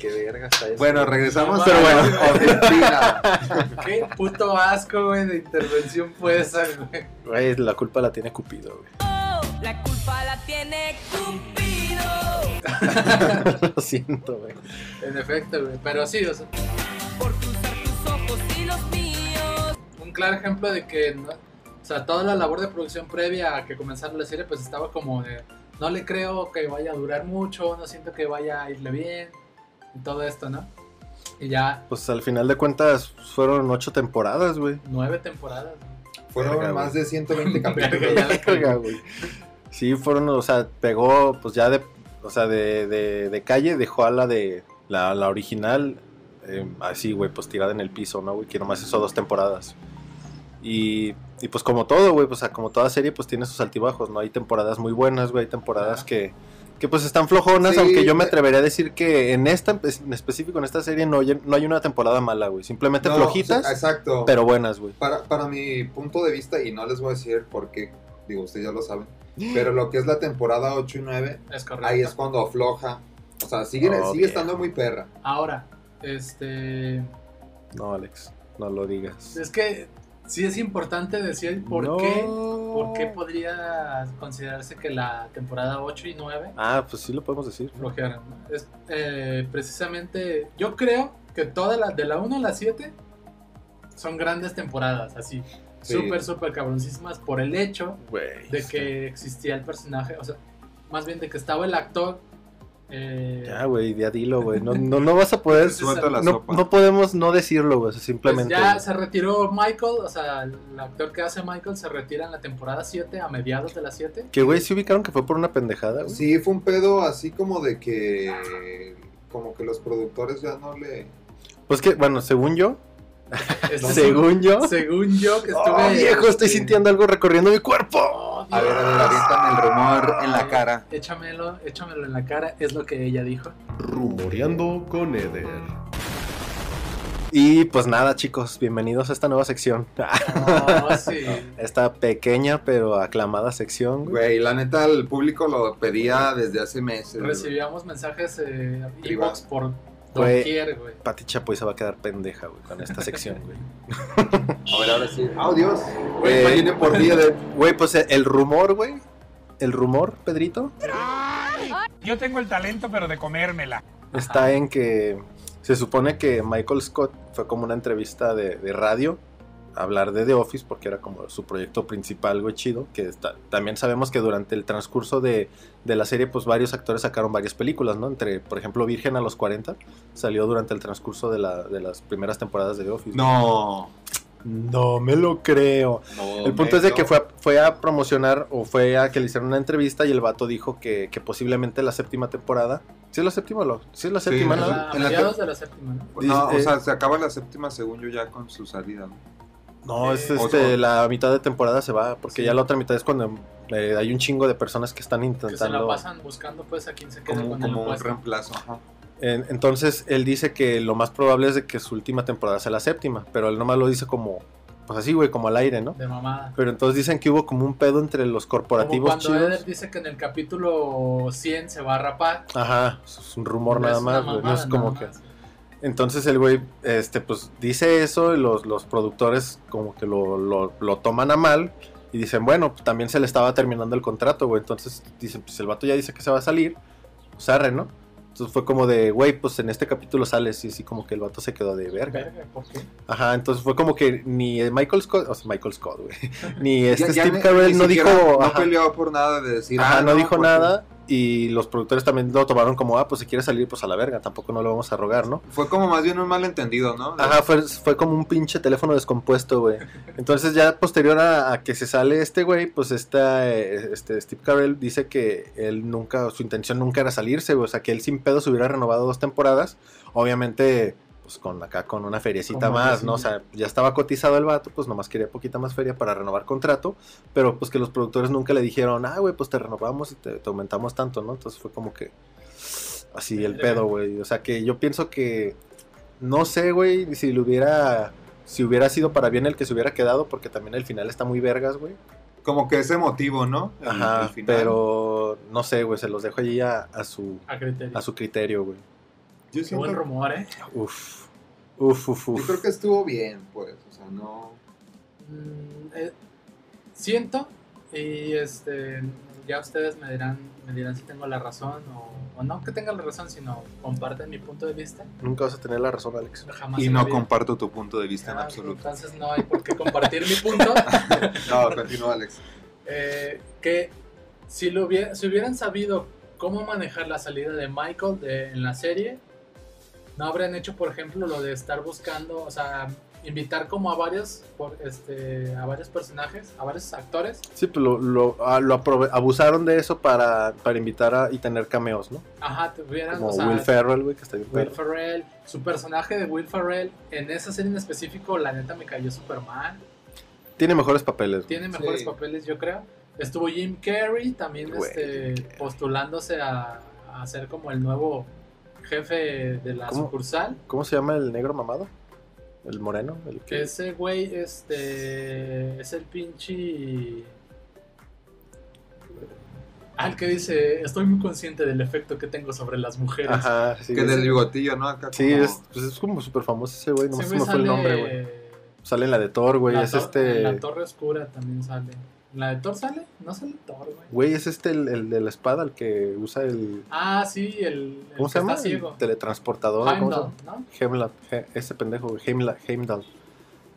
Qué verga está eso. Bueno, regresamos No, a pero bueno. Argentina. Qué puto asco, güey, de intervención fue esa, güey. Güey, la culpa la tiene Cupido, güey. La culpa la tiene Cupido. Lo siento, güey. En efecto, güey. Pero sí, o sea, Por cruzar tus ojos y los míos. un claro ejemplo de que, no- o sea, toda la labor de producción previa a que comenzara la serie, pues estaba como de, no le creo que vaya a durar mucho, no siento que vaya a irle bien, y todo esto, ¿no? Y ya Pues al final de cuentas fueron ocho temporadas, güey. nueve temporadas. Fueron Verga, más güey. de 120 Verga, capítulos. Verga, güey. Sí, fueron, o sea, pegó, pues ya de, o sea, de, de, de calle dejó a la de, la, la original, eh, así, güey, pues tirada en el piso, ¿no, güey? Que nomás hizo dos temporadas. Y, y pues como todo, güey, pues o sea, como toda serie, pues tiene sus altibajos, ¿no? Hay temporadas muy buenas, güey, hay temporadas Ajá. que, que pues están flojonas, Sí, aunque yo me me- atrevería a decir que en esta, en específico, en esta serie, no hay, no hay una temporada mala, güey. Simplemente No, flojitas, exacto. pero buenas, güey. Para, para mi punto de vista, y no les voy a decir por qué, digo, ustedes ya lo saben, pero lo que es la temporada 8 y 9, Es correcto. ahí es cuando afloja. O sea, sigue, Oh, sigue estando muy perra. Ahora, este, No, Alex, no lo digas. es que sí es importante decir por No. qué, por qué podría considerarse que la temporada 8 y 9 Ah, pues sí lo podemos decir. Es, eh, precisamente, yo creo que todas las de la 1 a la 7 son grandes temporadas, así. Sí. Súper, súper cabroncísimas por el hecho de que existía el personaje, o sea, más bien de que estaba el actor. Eh, Ya, güey, ya dilo, güey. No, no, no vas a poder. Entonces, Suelta la No, sopa. no podemos no decirlo, güey. sea, pues simplemente. ya se retiró Michael, o sea, el actor que hace Michael se retira en la temporada 7, a mediados de la 7. Que, güey, sí ubicaron que fue por una pendejada, güey. Sí, fue un pedo así como de que. Como que los productores ya no le. Pues que, bueno, según yo. Según yo. según yo que estuve. Oh, viejo, estoy este, sintiendo algo recorriendo mi cuerpo. oh, A ver, a ver, Dios. aviéntame el rumor en la cara. Échamelo, échamelo en la cara, es lo que ella dijo. Rumoreando con Eder. Y pues nada, chicos, bienvenidos a esta nueva sección. Oh, sí. Esta pequeña pero aclamada sección, güey. La neta, el público lo pedía desde hace meses. güey. Recibíamos mensajes eh, inbox por Güey. Pati Chapoy se va a quedar pendeja, güey, con esta sección, güey. A ver, ahora sí. ¡Oh, Dios! Güey, Eh, imaginen por día de. Güey, pues eh, el rumor, güey. El rumor, Pedrito, Yo tengo el talento, pero de comérmela. está en que se supone que Michael Scott fue como una entrevista de, de radio hablar de The Office porque era como su proyecto principal, güey, chido. Que está- también sabemos que durante el transcurso de, de la serie, pues varios actores sacaron varias películas, ¿no? Entre, por ejemplo, Virgen a los 40 salió durante el transcurso de, la- de las primeras temporadas de The Office. No. No me lo creo. El punto es de que fue a, fue a promocionar o fue a que le hicieron una entrevista y el vato dijo que, que posiblemente la séptima temporada. ¿Sí es la séptima o lo? Sí es la Sí, séptima, A ¿no? la- en la de la séptima, ¿no? No, o sea, se acaba la séptima según yo ya con su salida. ¿no? No, es Eh, este, la mitad de temporada se va, porque Sí. ya la otra mitad es cuando eh, hay un chingo de personas que están Que se la intentando. pasan buscando pues a quien se quede Como, con el como un reemplazo. ajá. En- entonces él dice que lo más probable es de que su última temporada sea la séptima, pero él nomás lo dice como, pues así, güey, como al aire, ¿no? De mamada. Pero entonces dicen que hubo como un pedo entre los Como corporativos cuando chidos. Eder dice que en el capítulo 100 se va a rapar. Ajá, es un rumor nada más, güey, no mamada es como nada que... más. Entonces el güey, este, pues dice eso y los, los productores como que lo, lo, lo toman a mal y dicen, bueno, pues, también se le estaba terminando el contrato, güey. Entonces dicen, pues el vato ya dice que se va a salir, pues arre, ¿no? Entonces fue como de, güey, pues en este capítulo sales y así como que el vato se quedó de verga. Verga, ¿por qué? Ajá, entonces fue como que ni Michael Scott, o sea, Michael Scott, güey, ni este Ya- ya Steve Carell no dijo, No ajá, peleó por nada de decir. ajá, ah, no dijo porque- nada y los productores también lo tomaron como, ah, pues si quiere salir, pues a la verga, tampoco no lo vamos a rogar, ¿no? Fue como más bien un malentendido, ¿no? De- Ajá, fue, fue como un pinche teléfono descompuesto, güey. Entonces ya posterior a, a que se sale este güey, pues esta, eh, este Steve Carell dice que él nunca, su intención nunca era salirse, güey. O sea, que él sin pedo se hubiera renovado dos temporadas. Obviamente, pues con acá con una feriecita más, ¿no? O sea, ya estaba cotizado el vato, pues nomás quería poquita más feria para renovar contrato. Pero pues que los productores nunca le dijeron, ah, güey, pues te renovamos y te, te aumentamos tanto, ¿no? Entonces fue como que así el pedo, güey. O sea, que yo pienso que no sé, güey, si le hubiera. Si hubiera sido para bien el que se hubiera quedado, porque también el final está muy vergas, güey. Como que ese motivo, ¿no? El- Ajá, el final. pero no sé, güey, se los dejo allí a, a su, A criterio. a su criterio, güey. Yo, Qué buen siento, rumor, ¿eh? Uf, uf, uf, yo uf. creo que estuvo bien, pues. O sea, no. Mm, eh, siento y este ya ustedes me dirán me dirán si tengo la razón o, o no que tengan la razón sino comparten mi punto de vista Nunca vas a tener la razón, Alex. jamás Y no vida. comparto tu punto de vista en Ah, absoluto. entonces no hay por qué compartir mi punto No, continúa, Alex. Eh, que si lo hubiera, si hubieran sabido cómo manejar la salida de Michael de- en la serie no habrían hecho por ejemplo lo de estar buscando o sea invitar como a varios por este a varios personajes a varios actores Sí, pues lo, lo, ah, lo abusaron de eso para, para invitar a, y tener cameos, ¿no? Ajá, tuvieran, Como o sea, Will Ferrell, güey, que está bien Will perro. Ferrell, su personaje de Will Ferrell, en esa serie en específico, la neta me cayó super mal. Tiene mejores papeles. güey. Tiene mejores Sí. papeles, yo creo. Estuvo Jim Carrey también Güey, este, Jim Carrey. postulándose a, a ser como el nuevo jefe de la ¿Cómo? sucursal. ¿Cómo se llama el negro mamado? El moreno, el que... Ese güey este, es el pinche... Ah, el que dice, estoy muy consciente del efecto que tengo sobre las mujeres. Ajá, sí. que es- del bigotillo, ¿no? Acá Sí, como- es, pues es como súper famoso ese güey, no me fue el nombre, güey. sale- en la de Thor, güey, es este... en La Torre Oscura también sale. ¿En ¿La de Thor sale? No sale Thor, güey. Güey, es este el, el de la espada, el que usa el... Ah, sí, el, el ¿Cómo se llama? está ciego. El teletransportador. ¿cómo se Heimdall, llama? ¿no? Heimdall, He- ese pendejo, Heimla- Heimdall.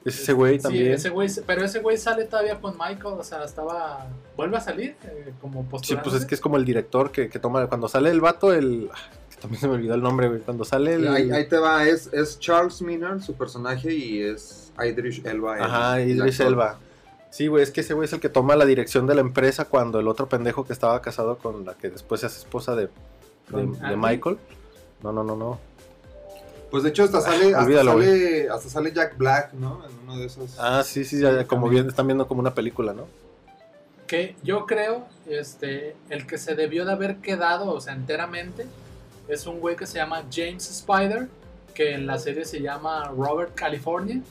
Es ese güey Sí, también. ese güey, pero ese güey sale todavía con Michael, o sea, estaba... Vuelve a salir eh, como Sí, pues es que es como el director que, que toma... Cuando sale el vato, el... ah, que también se me olvidó el nombre, güey. Cuando sale el... Ahí, ahí te va, es, es Charles Miner, su personaje, y es Idris Elba. el- Ajá, el Idris. Elba. Sí, güey, es que ese güey es el que toma la dirección de la empresa cuando el otro pendejo que estaba casado con la que después se hace esposa de. Michael. No, no, no, no. Pues de hecho hasta sale, hasta olvídalo, sale, hasta sale Jack Black, ¿no? En uno de esos. Ah, sí, sí, ya, ya, como bien, están viendo como una película, ¿no? Que yo creo, este, el que se debió de haber quedado, o sea, enteramente, es un güey que se llama James Spider, que en la serie se llama Robert California,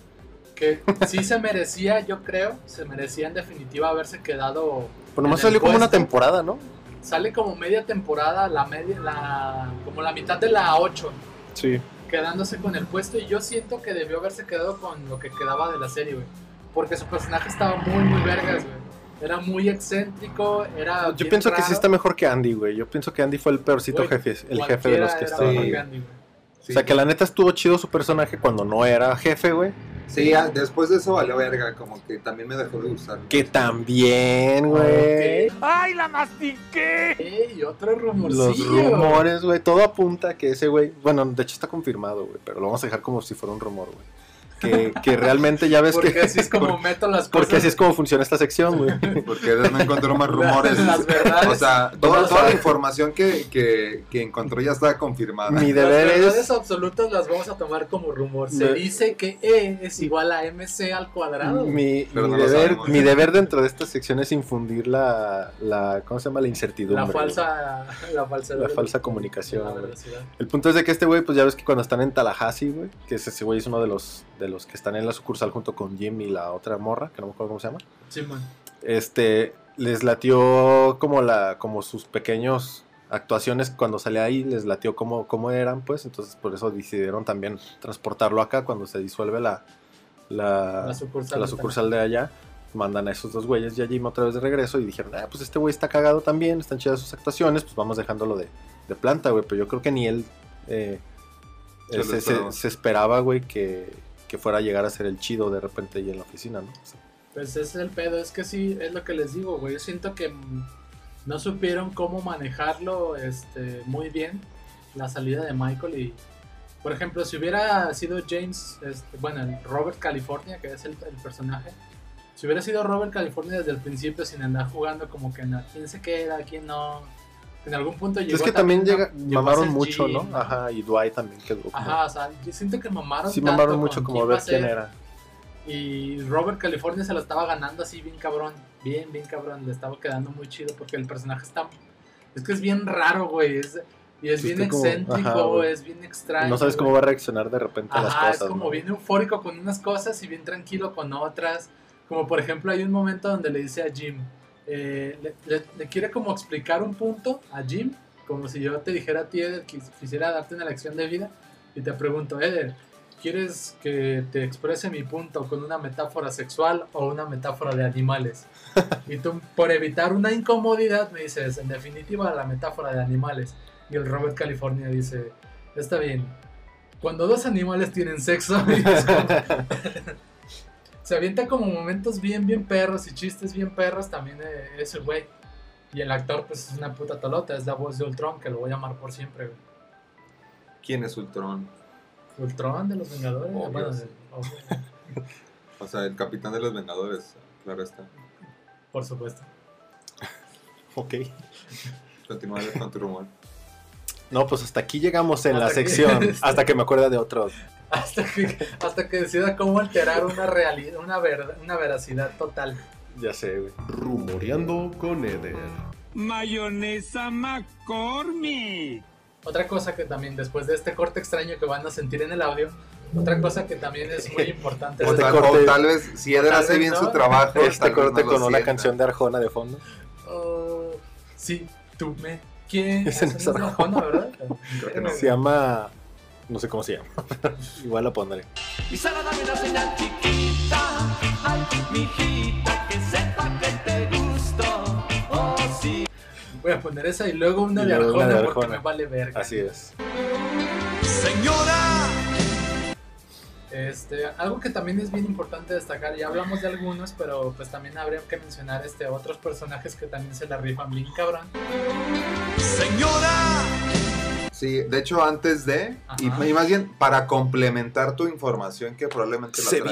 que sí se merecía, yo creo, se merecía en definitiva haberse quedado. Pues nomás salió como una temporada, ¿no? Sale como media temporada, la media, la, como la mitad de la 8, Sí. quedándose con el puesto, y yo siento que debió haberse quedado con lo que quedaba de la serie, güey. Porque su personaje estaba muy, muy vergas, güey. Era muy excéntrico, era. Yo pienso que sí está mejor que Andy, güey. Yo pienso que Andy fue el peorcito jefe, el jefe de los que güey. Sí. O sea, que la neta estuvo chido su personaje cuando no era jefe, güey. Sí, ah, después de eso valió verga, como que también me dejó de gustar. Que también, güey. ¡Ay, la mastiqué! Ey, otro Los rumorcillo. rumores, güey. Todo apunta a que ese güey. Bueno, de hecho está confirmado, güey. Pero lo vamos a dejar como si fuera un rumor, güey. Que, que realmente ya ves Porque que... así es como meto las cosas. Porque así es como funciona esta sección, güey. Porque no encontró más rumores. Las verdades. O sea, toda, la información que, que, que encontró ya está confirmada. Mi Las deber verdades es... absolutas las vamos a tomar como rumor. Se dice que E es igual a MC al cuadrado. Mi, no deber, sabemos. mi deber dentro de esta sección es infundir la, la ¿cómo se llama? La incertidumbre. la falsa, la falsa, La falsa comunicación, La. El punto es de que este güey, pues ya ves que cuando están en Tallahassee, güey, que ese ese güey es uno de los, de los que están en la sucursal junto con Jim y la otra morra, que no me acuerdo cómo se llama. Sí, man. Este, les latió como la, como sus pequeños actuaciones cuando salía ahí, les latió como, como eran, pues, entonces por eso decidieron también transportarlo acá cuando se disuelve la, la, La sucursal. la sucursal de allá. Mandan a esos dos güeyes y a Jim otra vez de regreso y dijeron, ah, pues este güey está cagado también, están chidas sus actuaciones, pues vamos dejándolo de, de planta, güey. Pero yo creo que ni él eh, Se se esperaba, güey, que, que fuera a llegar a ser el chido de repente ahí en la oficina, ¿no? O sea, Pues es el pedo, es que sí, es lo que les digo, güey. Yo siento que no supieron cómo manejarlo este, muy bien, la salida de Michael. Y, por ejemplo, si hubiera sido James, este, bueno, Robert California, que es el, personaje, si hubiera sido Robert California desde el principio, sin andar jugando como que no, quién se queda, quién no. En algún punto llegó es que también llega, mamaron mucho, Jim, ¿no? Ajá, y Dwight también quedó. como- Ajá, o sea, yo siento que mamaron sí, tanto mamaron mucho como ver quién era. Y Robert California se lo estaba ganando así bien cabrón. Bien, bien cabrón. Le estaba quedando muy chido porque el personaje está... Es que es bien raro, güey. Es, y es bien como- excéntrico, ajá, güey. es bien extraño. No sabes cómo va a reaccionar de repente a las Ajá, cosas. es como ¿no? bien eufórico con unas cosas y bien tranquilo con otras. Como por ejemplo hay un momento donde le dice a Jim, eh, le, le- le quiere como explicar un punto a Jim, como si yo te dijera a ti, Eder, que quisiera darte una lección de vida y te pregunto, Eder, ¿quieres que te exprese mi punto con una metáfora sexual o una metáfora de animales? y tú, por evitar una incomodidad, me dices, en definitiva, la metáfora de animales. Y el Robert California dice, está bien, cuando dos animales tienen sexo, se avienta como momentos bien, bien perros y chistes bien perros también eh, ese güey. Y el actor, pues es una puta tolota, es la voz de Ultron, que lo voy a amar por siempre, güey. ¿Quién es Ultron? Ultron de los Vengadores, Obvio, bueno, sí. de- obvio, O sea, el capitán de los Vengadores. Claro está. por supuesto. Ok. Continúa con tu rumor. No, pues hasta aquí llegamos en la aquí. sección. Hasta que me acuerde de otro. Hasta que, hasta que decida cómo alterar una realidad, una, verdad, una veracidad total. Ya sé, güey. Rumoreando con Eder. Mayonesa McCormick. Otra cosa que también, después de este corte extraño que van a sentir en el audio, otra cosa que también es muy importante. O, Este es- tal, corte- tal vez, si Eder hace bien no. su trabajo. Este corte no con una canción de Arjona de fondo. Oh, sí, tú me quieres. Es Esa no es Arjona, ¿verdad? Creo que no. Se llama. No sé cómo se llama. Igual la pondré. Y Sara, dame una señal chiquita, ay, mijita, que sepa que te gusto, oh sí. Voy a poner esa y luego una Y de luego una Arjona de porque Arjona. me vale verga. Así es. Señora, Este, algo que también es bien importante destacar, ya hablamos de algunos, pero pues también habría que mencionar este otros personajes que también se la rifan bien cabrón. señora, Sí, de hecho, antes de. Y, más bien, para complementar tu información, que probablemente la traes.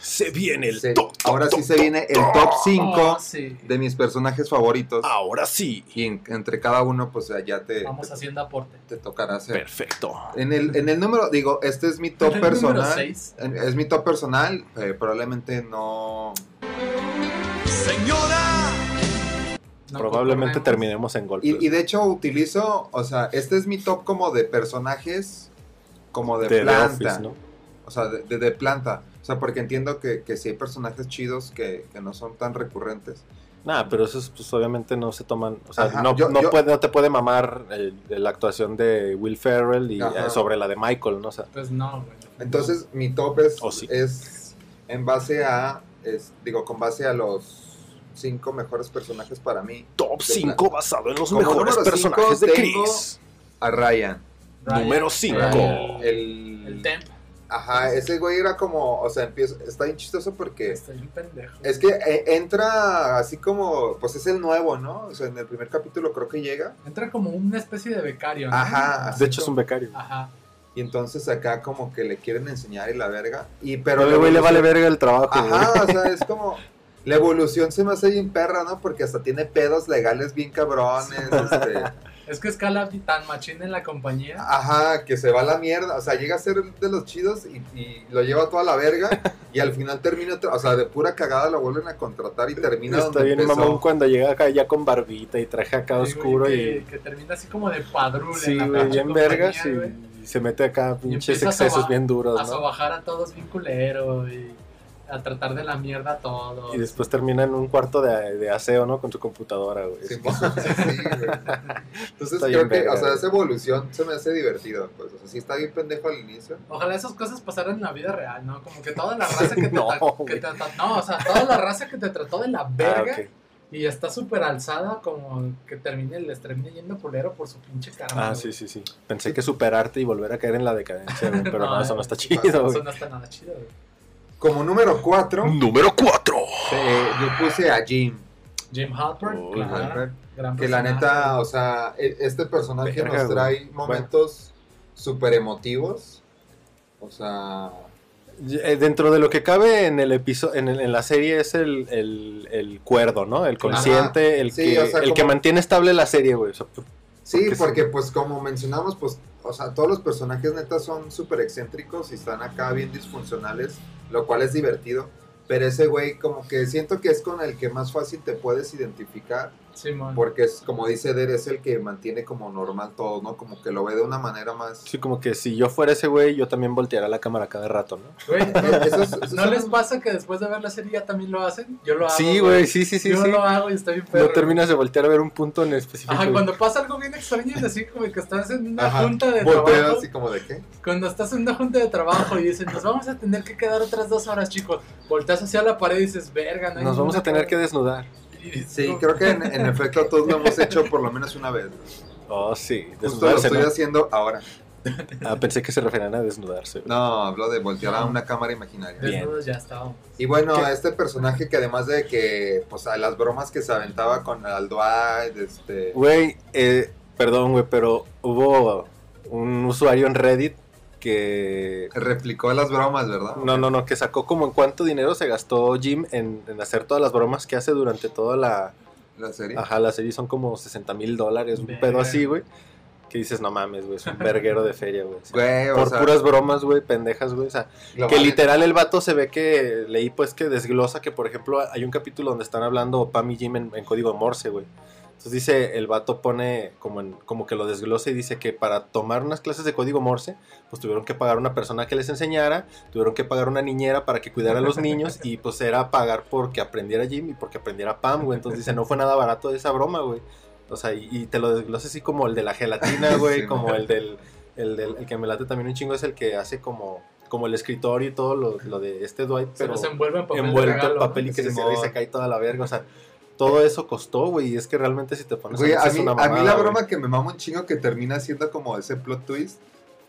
se viene el Se- ahora sí se viene el top 5 Oh, sí. de mis personajes favoritos. Ahora sí. Y en- entre cada uno, pues ya te, Vamos te, haciendo aporte. te tocará hacer. Perfecto. En el, en el número, digo, este es mi top El número personal. seis. En- Es mi top personal. eh, probablemente no. señora, No Probablemente terminemos en golpes. Y, y de hecho, utilizo. O sea, este es mi top como de personajes. Como de, de The planta. Office, ¿no? O sea, de, de- de planta. O sea, porque entiendo que, que sí hay personajes chidos que, que no son tan recurrentes. Nah, pero esos pues obviamente no se toman, o sea, Ajá, no, yo- no, yo- puede, no te puede mamar el- la actuación de Will Ferrell y eh, sobre la de Michael, ¿no? O sea, Pues no, güey. Entonces, mi top es, Oh, sí. es en base a. es- digo, con base a los cinco mejores personajes para mí. top De 5 basado en los Como mejores número personajes cinco de tengo- Chris. A Ryan. Ryan, Número 5. Ryan, El, El temp. Ajá, ese güey era como. O sea, empieza, está bien chistoso porque. Estoy un pendejo. Es que eh, entra así como. Pues es el nuevo, ¿no? O sea, en el primer capítulo creo que llega. Entra como una especie de becario. ¿no? Ajá, De hecho es un becario. Ajá. Y entonces acá como que le quieren enseñar y la verga. Y pero Pero güey le vale verga el trabajo, güey. Ajá, o sea, es como. La evolución se me hace bien perra, ¿no? Porque hasta tiene pedos legales bien cabrones. este, Es que escala tan machín en la compañía. ajá, que se va a la mierda. O sea, llega a ser de los chidos y, y lo lleva toda la verga. Y al final termina, o sea, de pura cagada lo vuelven a contratar y termina Está donde bien empezó. mamón cuando llega acá ya con barbita y traje acá Sí, oscuro güey, y... que, que termina así como de padrul Sí, en la güey, bien vergas y, y se mete acá pinches excesos bien duros, A ¿no? sobajar a todos bien culero y a tratar de la mierda a todos. Y después termina en un cuarto de, de aseo, ¿no? Con su computadora, güey. Sí, sí, güey. Entonces creo que, verga, o sea, esa evolución se me hace divertido. Pues, o sea, sí está bien pendejo al inicio. Ojalá esas cosas pasaran en la vida real, ¿no? Como que toda la raza que te, No, que te no, o sea, toda la raza que te trató de la verga Ah, ok. y está súper alzada, como que termine, les termine yendo culero por su pinche karma. Ah, güey. sí, sí, sí. Pensé que superarte y volver a caer en la decadencia, güey, pero no, eso no está Eso chido, güey. no está nada chido, güey. Como número 4, Número 4. yo puse a Jim. Jim Halpert, Uy, claro, Halpert. gran Que la neta, o sea, e- este personaje Verga, nos trae momentos súper emotivos. O sea, Eh, Dentro de lo que cabe en el episodio, en, el- en la serie es el, el, el cuerdo, ¿no? El consciente, el, Sí, que, o sea, el que mantiene estable la serie, güey. O sea, pu- sí, Porque pues como mencionamos, pues, o sea, todos los personajes neta son súper excéntricos y están acá bien disfuncionales, lo cual es divertido. Pero ese güey como que siento que es con el que más fácil te puedes identificar. Porque es, como dice Der, es el que mantiene como normal todo, ¿no? Como que lo ve de una manera más... sí, como que si yo fuera ese güey, yo también volteara la cámara cada rato, ¿no? Güey, ¿No son les pasa que después de ver la serie ya también lo hacen? Yo lo hago. Sí, güey, sí, sí, sí, Yo sí. lo hago y está bien perro. No terminas de voltear a ver un punto en específico. Ajá, güey. cuando pasa algo bien extraño es así como que estás en una Ajá, junta de voltea trabajo. así como de qué. Cuando estás en una junta de trabajo y dicen, nos vamos a tener que quedar otras dos horas, chicos. Volteas hacia la pared y dices, verga, no hay Nos vamos a tener que cara". desnudar. Sí, no, creo que en, en efecto todos lo hemos hecho por lo menos una vez. Oh, sí, Justo lo estoy ¿no? haciendo ahora. Ah, pensé que se referían a desnudarse. No, hablo de voltear a una cámara imaginaria. Bien. Desnudos ya estábamos. Y bueno, ¿Qué? este personaje que además de que, pues, a las bromas que se aventaba con el Dwight, este... Güey, eh, perdón, güey, pero hubo un usuario en Reddit que... Replicó las bromas, ¿verdad? No, no, no, que sacó como en cuánto dinero se gastó Jim en, en hacer todas las bromas que hace durante toda la... La serie. Ajá, la serie son como 60 mil dólares, un Verga. pedo así, güey. Que dices, no mames, güey, es un verguero de feria, güey. O sea, Güey, o por sea, puras bromas, güey, pendejas, güey. O sea, que vale. literal el vato se ve que leí pues que desglosa que por ejemplo hay un capítulo donde están hablando Pam y Jim en, en código Morse, güey. Entonces dice, el vato pone como, en- como que lo desglosa y dice que para tomar unas clases de código Morse, pues tuvieron que pagar una persona que les enseñara, tuvieron que pagar una niñera para que cuidara a los niños y pues era pagar porque aprendiera Jim y porque aprendiera Pam, güey. Entonces dice, no fue nada barato esa broma, güey. O sea, y, y te lo desglosa así como el de la gelatina, güey, Sí, como man. el del, el del, el que me late también un chingo es el que hace como, como el escritorio y todo lo, lo de este Dwight, Se pero los envuelve en papel envuelto regalo, en papel y que se cierra y se cae toda la verga, o sea, todo eso costó, güey, y es que realmente si te pones Güey, a es mí, una a mí mamada, la güey. broma que me mama un chingo que termina siendo como ese plot twist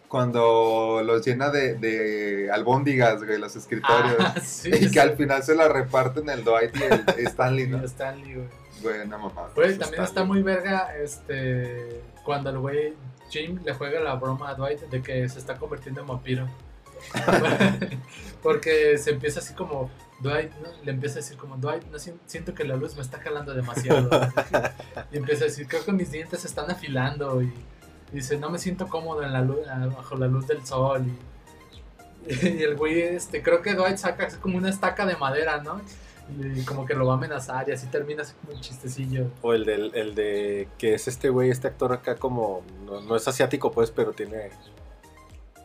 cuando los llena de, de albóndigas, güey, los escritorios. Ah, sí, y sí. que al final se la reparten el Dwight y el Stanley, ¿no? Stanley, güey. Güey, Eso también está está muy verga este cuando el güey Jim le juega la broma a Dwight de que se está convirtiendo en vampiro. Porque se empieza así como Dwight, le empieza a decir como Dwight, no si- siento que la luz me está jalando demasiado. y empieza a decir, creo que mis dientes se están afilando y, dice, no me siento cómodo luz, bajo la luz del sol y, el güey este creo que Dwight saca como una estaca de madera, ¿no? Y como que lo va a amenazar y así termina así como un chistecillo. O el, del, el de que es este güey, este actor acá como, no es asiático pues, pero tiene,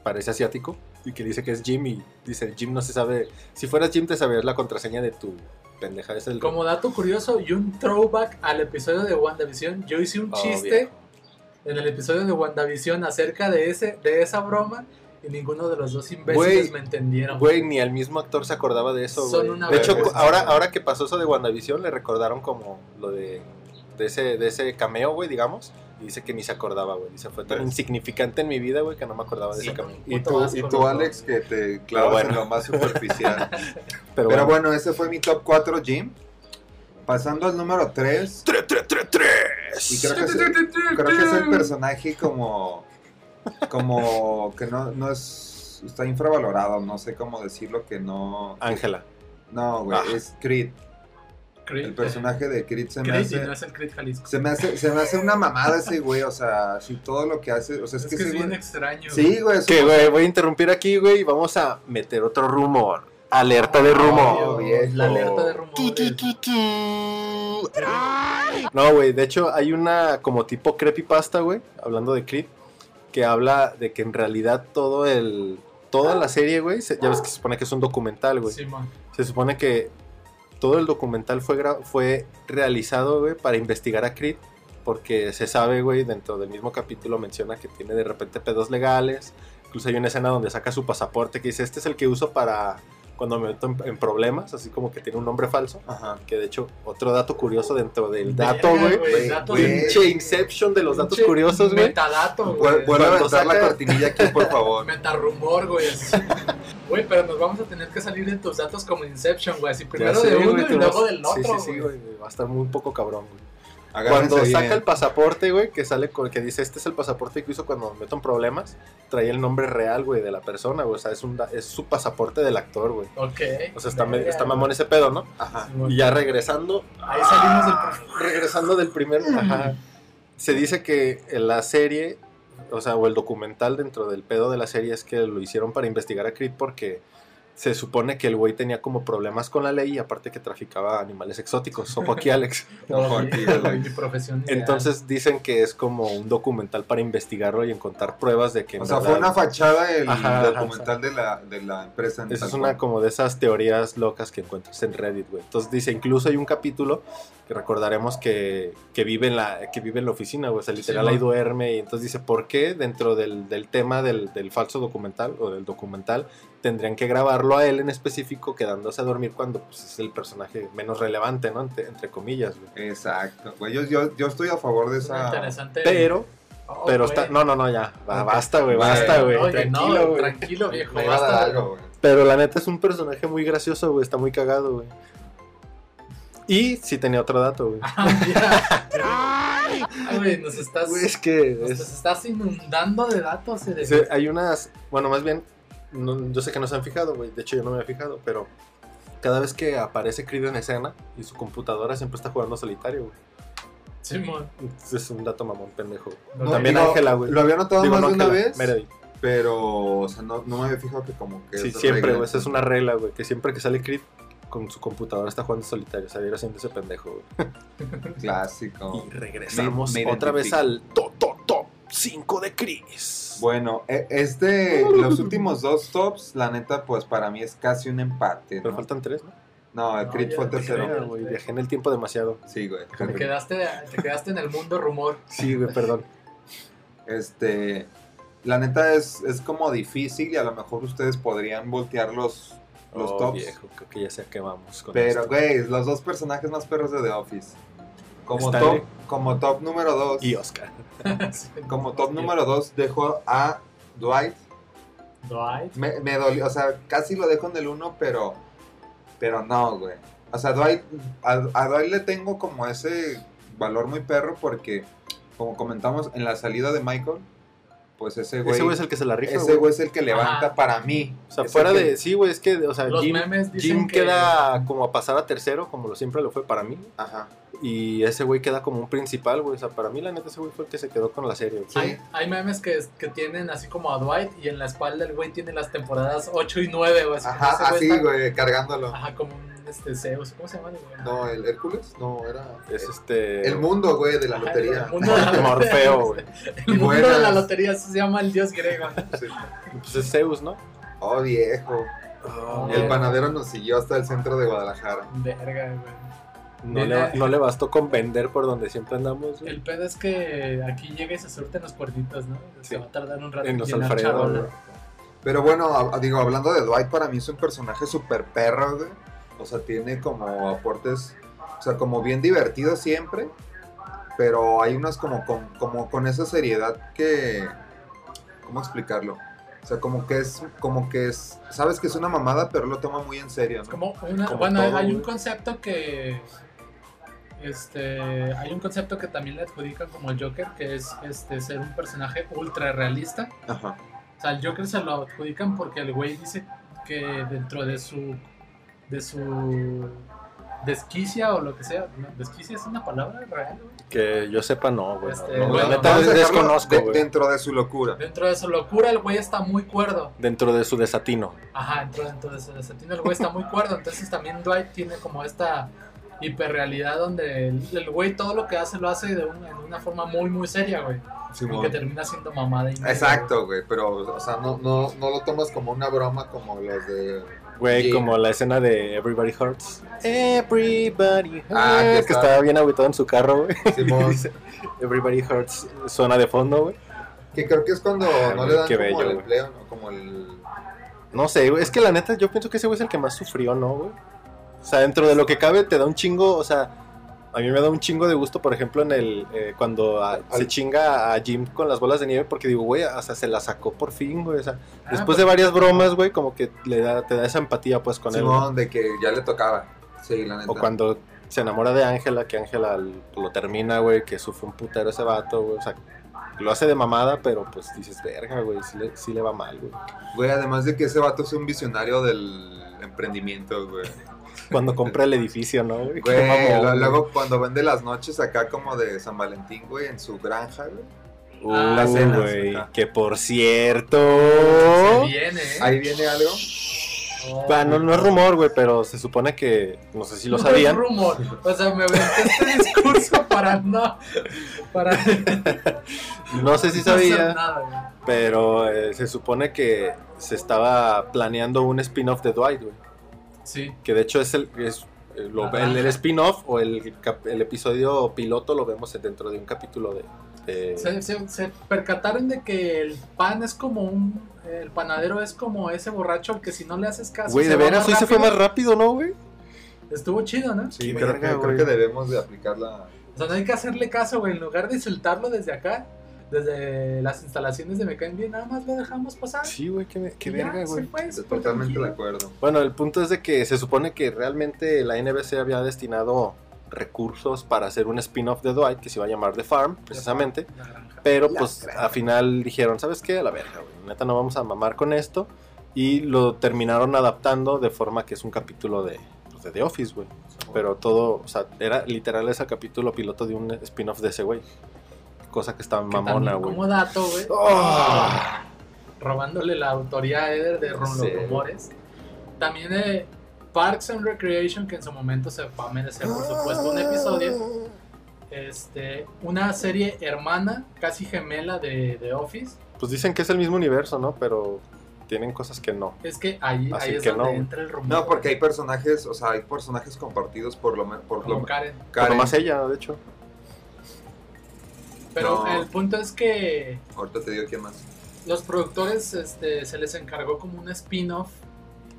parece asiático, y que dice que es Jim y dice, Jim no se sabe, si fueras Jim te sabrías la contraseña de tu pendeja, es el... Como dato curioso y un throwback al episodio de WandaVision, yo hice un Oh, chiste en el episodio de WandaVision acerca de ese de esa broma y ninguno de los dos imbéciles me entendieron. Güey, ni el mismo actor se acordaba de eso, Son güey. De hecho, ahora, ahora que pasó eso de WandaVision, le recordaron como lo de, de, ese, de ese cameo, güey, digamos. Y dice que ni se acordaba, güey. Dice, fue tan ¿Ves? insignificante en mi vida, güey, que no me acordaba de Sí, ese cameo. Y tú, y tú. Alex, que te clavas bueno. en lo más superficial. Pero, Pero bueno. bueno, ese fue mi top 4, Jim. Pasando al número 3. ¡Tres, tres, tres, tres! Y creo que, es, creo que es el personaje como como que no, no es, está infravalorado, no sé cómo decirlo, que no, Ángela. no, güey, Ah. es Creed, Creed, el personaje de Creed se eh, me y hace, no es el Creed Jalisco. se me hace, se me hace una mamada ese güey, o sea, si todo lo que hace, o sea, es, Es que, que es bien güey, extraño. sí, güey, Que, güey, voy a interrumpir aquí, güey, y vamos a meter otro rumor. Alerta de rumor. La alerta de tu. No, güey, de hecho hay una como tipo creepypasta, güey, hablando de Creed, que habla de que en realidad todo el... Toda la serie, güey, ya ves que se supone que es un documental, güey. Simón. Se supone que todo el documental fue, gra- fue realizado, güey, para investigar a Creed. Porque se sabe, güey, dentro del mismo capítulo menciona que tiene de repente pedos legales. Incluso hay una escena donde saca su pasaporte que dice, este es el que uso para cuando me meto en, en problemas, así como que tiene un nombre falso. Ajá. Que de hecho, otro dato curioso dentro del dato, güey. Pinche Inception de los datos curiosos, güey. Metadato, güey. Vuelve a aventar la saca- cortinilla aquí, por favor. Metarrumor, güey. Güey, pero nos vamos a tener que salir de tus datos como Inception, güey. Así primero sé, de uno güey, y luego vas- del otro. Sí, sí, sí, güey. Va a estar muy poco cabrón, güey. Agárrense Cuando bien. saca el pasaporte, güey, que sale con que dice, este es el pasaporte que uso cuando me meto en problemas, trae el nombre real, güey, de la persona, güey. O sea, es, un, es su pasaporte del actor, güey. Ok. O sea, está, me- Verga, está mamón ese pedo, ¿no? Ajá. Y ya regresando, Ahí salimos del regresando del primer... Ajá. Se dice que en la serie, o sea, o el documental dentro del pedo de la serie es que lo hicieron para investigar a Creed porque se supone que el güey tenía como problemas con la ley y aparte que traficaba animales exóticos. Ojo aquí, Alex. Ojo mi, aquí, güey. mi profesión ideal. Entonces dicen que es como un documental para investigarlo y encontrar pruebas de que... O sea, fue una fachada el Ajá, ajá, documental de, la, de la empresa. en Esa es una cual. como de esas teorías locas que encuentras en Reddit, güey. Entonces dice, incluso hay un capítulo que recordaremos que, que vive en la que vive en la oficina, güey. O sea, literal Sí, ahí duerme y entonces dice, ¿por qué dentro del, del tema del, del falso documental o del documental tendrían que grabarlo a él en específico quedándose a dormir cuando pues, es el personaje menos relevante, ¿no? Entre, entre comillas, güey. Exacto. Güey, yo, yo, yo estoy a favor de esa. interesante. Pero, Oh, pero güey. está... No, no, no, ya. Va-. Basta, güey, basta, güey. Oye, Tranquilo, no, güey. tranquilo, viejo. Me iba a dar Basta. algo, güey. Pero la neta es un personaje muy gracioso, güey. Está muy cagado, güey. Y sí tenía otro dato, güey. Ay, güey, nos estás, Güey, es que nos es- estás inundando de datos. eh, Sí, hay unas, bueno, más bien, no- yo sé que no se han fijado, güey, de hecho yo no me he fijado, pero cada vez que aparece Creed en escena y su computadora siempre está jugando solitario, güey. Simón. Entonces es un dato mamón pendejo. No, También digo, Ángela, güey. Lo había notado Digo, más no de una Ángela, vez, Meredith. pero o sea, no, no me había fijado que como que Sí, siempre, güey, esa es una regla, güey, que siempre que sale Creed con su computadora está jugando solitario, o sea, viera haciendo ese pendejo, güey. Clásico. Y regresamos Me- me otra vez al top, top, top 5 de Chris. Bueno, este, los últimos dos tops, la neta, pues para mí es casi un empate. Pero ¿no? faltan tres, ¿no? No, el No, Creed ya fue tercero. güey, viajé en el tiempo demasiado. Sí, güey. Te quedaste, te quedaste en el mundo rumor. Sí, güey, perdón. Este, la neta es, es como difícil y a lo mejor ustedes podrían voltear los, los Oh, tops. viejo, creo que ya sé a qué vamos con Pero, esto. güey, los dos personajes más perros de The Office. Como Stanley. top, como top número dos. Y Oscar. Como top número dos dejo a Dwight. Dwight. Me, me dolió, o sea, casi lo dejo en el uno, pero, pero no, güey. O sea, Dwight, a, a Dwight le tengo como ese valor muy perro porque, como comentamos en la salida de Michael, pues ese güey, Ese güey es el que se la rifa, ese güey. es el que levanta Ajá. para mí. O sea, Es fuera que- de... Sí, güey, es que, o sea, Los Jim, memes dicen Jim que- queda como a pasar a tercero, como lo siempre lo fue para mí. Ajá. Y ese güey queda como un principal, güey. O sea, para mí, la neta, ese güey fue el que se quedó con la serie. Sí. Hay, hay memes que, que tienen así como a Dwight y en la espalda el güey tiene las temporadas 8 y 9, güey. así Ajá, así, está- güey, cargándolo. Ajá, como un este, Zeus. ¿Cómo se llama? el güey? No, el Hércules, no, era... Es este... El mundo, güey, de la Ajá, lotería. El mundo de la Morfeo, güey. El mundo de la lotería así se llama el dios griego. Sí. Pues es Zeus, ¿no? Oh, viejo. Oh, El panadero nos siguió hasta el centro de Guadalajara. Verga, güey. No le, no le bastó con vender por donde siempre andamos, güey. El pedo es que aquí llega y se surten los cuernitos, ¿no? Sí. Se va a tardar un rato En los Alfredo. Pero bueno, a- digo, hablando de Dwight, para mí es un personaje súper perro, güey. O sea, tiene como aportes, o sea, como bien divertido siempre. Pero hay unas como con, como con esa seriedad que... ¿Cómo explicarlo? O sea, como que es, como que es, sabes que es una mamada, pero lo toma muy en serio, ¿no? como una, Como bueno, todo, hay un concepto que este, hay un concepto que también le adjudican como el Joker, que es este, ser un personaje ultra realista. Ajá. O sea, el Joker se lo adjudican porque el güey dice que dentro de su de su desquicia o lo que sea, desquicia es una palabra real, güey? Que yo sepa, no, güey. Este, no, no, bueno, neta desconozco, de- dentro de su locura. Dentro de su locura el güey está muy cuerdo. Dentro de su desatino. Ajá, dentro, dentro de su desatino el güey está muy cuerdo. Entonces también Dwight tiene como esta hiperrealidad donde el el güey todo lo que hace lo hace de una, forma muy muy seria, güey. Y Simón. que termina siendo mamada y Exacto, güey, pero, o sea, no, no, no lo tomas como una broma como los de... Güey, como la escena de Everybody Hurts. Everybody Hurts. Ah, que que, estaba bien agüitado en su carro, güey. Everybody Hurts suena de fondo, güey. que creo que es cuando Ah, no le dan como bello, el empleo, ¿no? Como el... No sé, güey. Es que la neta, yo pienso que ese güey es el que más sufrió, ¿no, güey? O sea, dentro de lo que cabe, te da un chingo. O sea, a mí me da un chingo de gusto, por ejemplo, en el. eh, cuando a- se chinga a Jim con las bolas de nieve, porque digo, güey, o sea, se la sacó por fin, güey. O sea, Ah, después pues, de varias bromas, güey, como que le da, te da esa empatía, pues, con él. Simón, de que ya le tocaba. Sí, la neta. O cuando se enamora de Ángela, que Ángela lo termina, güey, que sufre un putero ese vato, güey. O sea, lo hace de mamada, pero pues dices, verga, güey, sí le, sí le va mal, güey. Güey, además de que ese vato es un visionario del emprendimiento, güey. Cuando compra el edificio, ¿no, güey? Luego cuando vende las noches acá como de San Valentín, güey, en su granja, güey. Uh, las cenas, güey, que por cierto... Se viene, ¿eh? Ahí viene algo. Oh, Ah, no, no es rumor, güey, pero se supone que, no sé si lo no sabían, Es rumor. O sea, me aventé este discurso para no. Para no sé si no sabía, nada, güey. pero eh, se supone que se estaba planeando un spin-off de Dwight, güey. Sí. Que de hecho es el, es, eh, lo- La el, spin-off o el, el episodio piloto lo vemos dentro de un capítulo de... de- Se, se- se percataron de que el pan es como un. El panadero es como ese borracho al que si no le haces caso. Güey, de veras, hoy se fue más rápido, ¿no, güey? Estuvo chido, ¿no? Sí, creo, verga, que, creo güey. que debemos de aplicarla. O sea, no hay que hacerle caso, güey. En lugar de insultarlo desde acá, desde las instalaciones de Me Caen Bien, nada más lo dejamos pasar. Sí, güey, qué, qué verga, güey. Totalmente de acuerdo. Bueno, el punto es de que se supone que realmente la NBC había destinado recursos para hacer un spin-off de Dwight que se iba a llamar The Farm, precisamente. La granja. Pero La pues granja. al final dijeron, ¿sabes qué? A la verga, güey. Neta no vamos a mamar con esto. Y lo terminaron adaptando de forma que es un capítulo de, pues, de The Office, güey. Pero todo, o sea, era literal ese capítulo piloto de un spin-off de ese güey. Cosa que está mamona, güey. Como dato, güey. Ah. Robándole la autoría a Eder de Ron Sí. los rumores. También de Parks and Recreation, que en su momento se va a merecer, por supuesto, un episodio. Este, una serie hermana, casi gemela de The Office. Pues dicen que es el mismo universo, ¿no? Pero tienen cosas que no. Es que ahí, ahí es que donde no. entra el rumor. No, porque hay personajes, o sea, hay personajes compartidos por lo menos. Por Como lo Karen. Pero Karen, nomás ella, de hecho. Pero No. el punto es que Ahorita te digo quién más. los productores este, se les encargó como un spin-off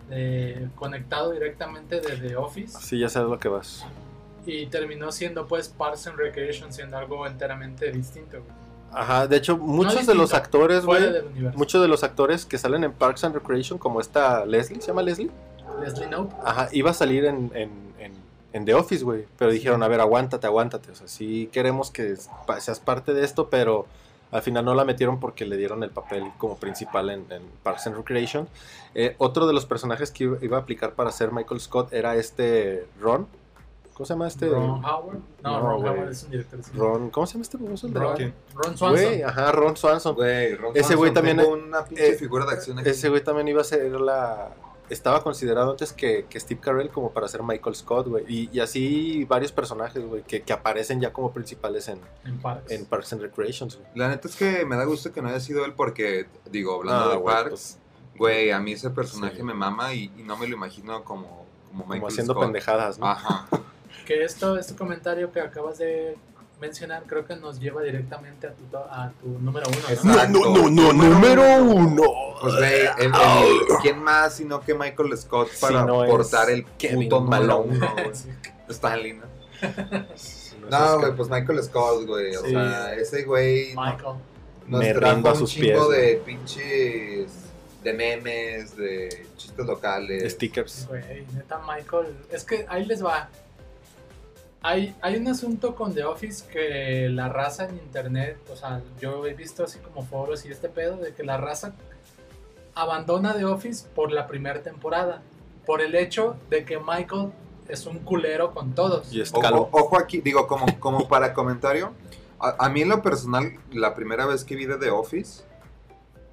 eh, conectado directamente de The Office Sí, ya sabes lo que vas. y terminó siendo pues Parks and Recreation siendo algo enteramente distinto güey. Ajá, de hecho, muchos de distinto, los actores, güey, muchos de los actores que salen en Parks and Recreation, como esta Leslie, ¿se llama Leslie? Leslie Knope Ajá, iba a salir en, en, en, en The Office, güey. Pero dijeron, a ver, aguántate, aguántate. O sea, sí queremos que seas parte de esto, pero al final no la metieron porque le dieron el papel como principal en, en Parks and Recreation. Eh, otro de los personajes que iba- a aplicar para ser Michael Scott era este Ron. ¿Cómo se llama este? Ron Howard no, No, Ron. Howard es un director. Ron, ¿cómo se llama este famoso? Ron, ¿Quién? Ron Swanson Güey, ajá, Ron Swanson. Güey, Ron Ese güey Swanson, también tengo una pinche eh, figura de acción aquí. Ese güey también iba a ser la. Estaba considerado antes que, que Steve Carell como para ser Michael Scott, güey. Y, y así varios personajes, güey, que, que aparecen ya como principales en, en Parks en Parks and Recreations, güey. La neta es que me da gusto que no haya sido él porque, digo, hablando Ah, de Parks, pues, güey, a mí ese personaje Sí. me mama y, y no me lo imagino como, como Michael como haciendo Scott. pendejadas, ¿no? Ajá. que esto este comentario que acabas de mencionar creo que nos lleva directamente a tu, a tu número uno ¿no? Exacto. no, número uno. Pues, güey, el- el- ¿quién más sino que Michael Scott Si para no portar el Kevin puto. Stanley, ¿no? No, No, güey, pues Michael Scott, güey. O sea, ese güey no- Michael nos Me trajo a un sus chingo pies, de pinches de memes, de chistes locales. Stickers. Güey, neta Michael, es que ahí les va. Hay, hay un asunto con The Office que la raza en internet, o sea, yo he visto así como foros y este pedo de que la raza abandona The Office por la primera temporada, por el hecho de que Michael es un culero con todos. Y es Ojo, ojo aquí, digo, como, como para comentario, a, a mí en lo personal, la primera vez que vi de The Office,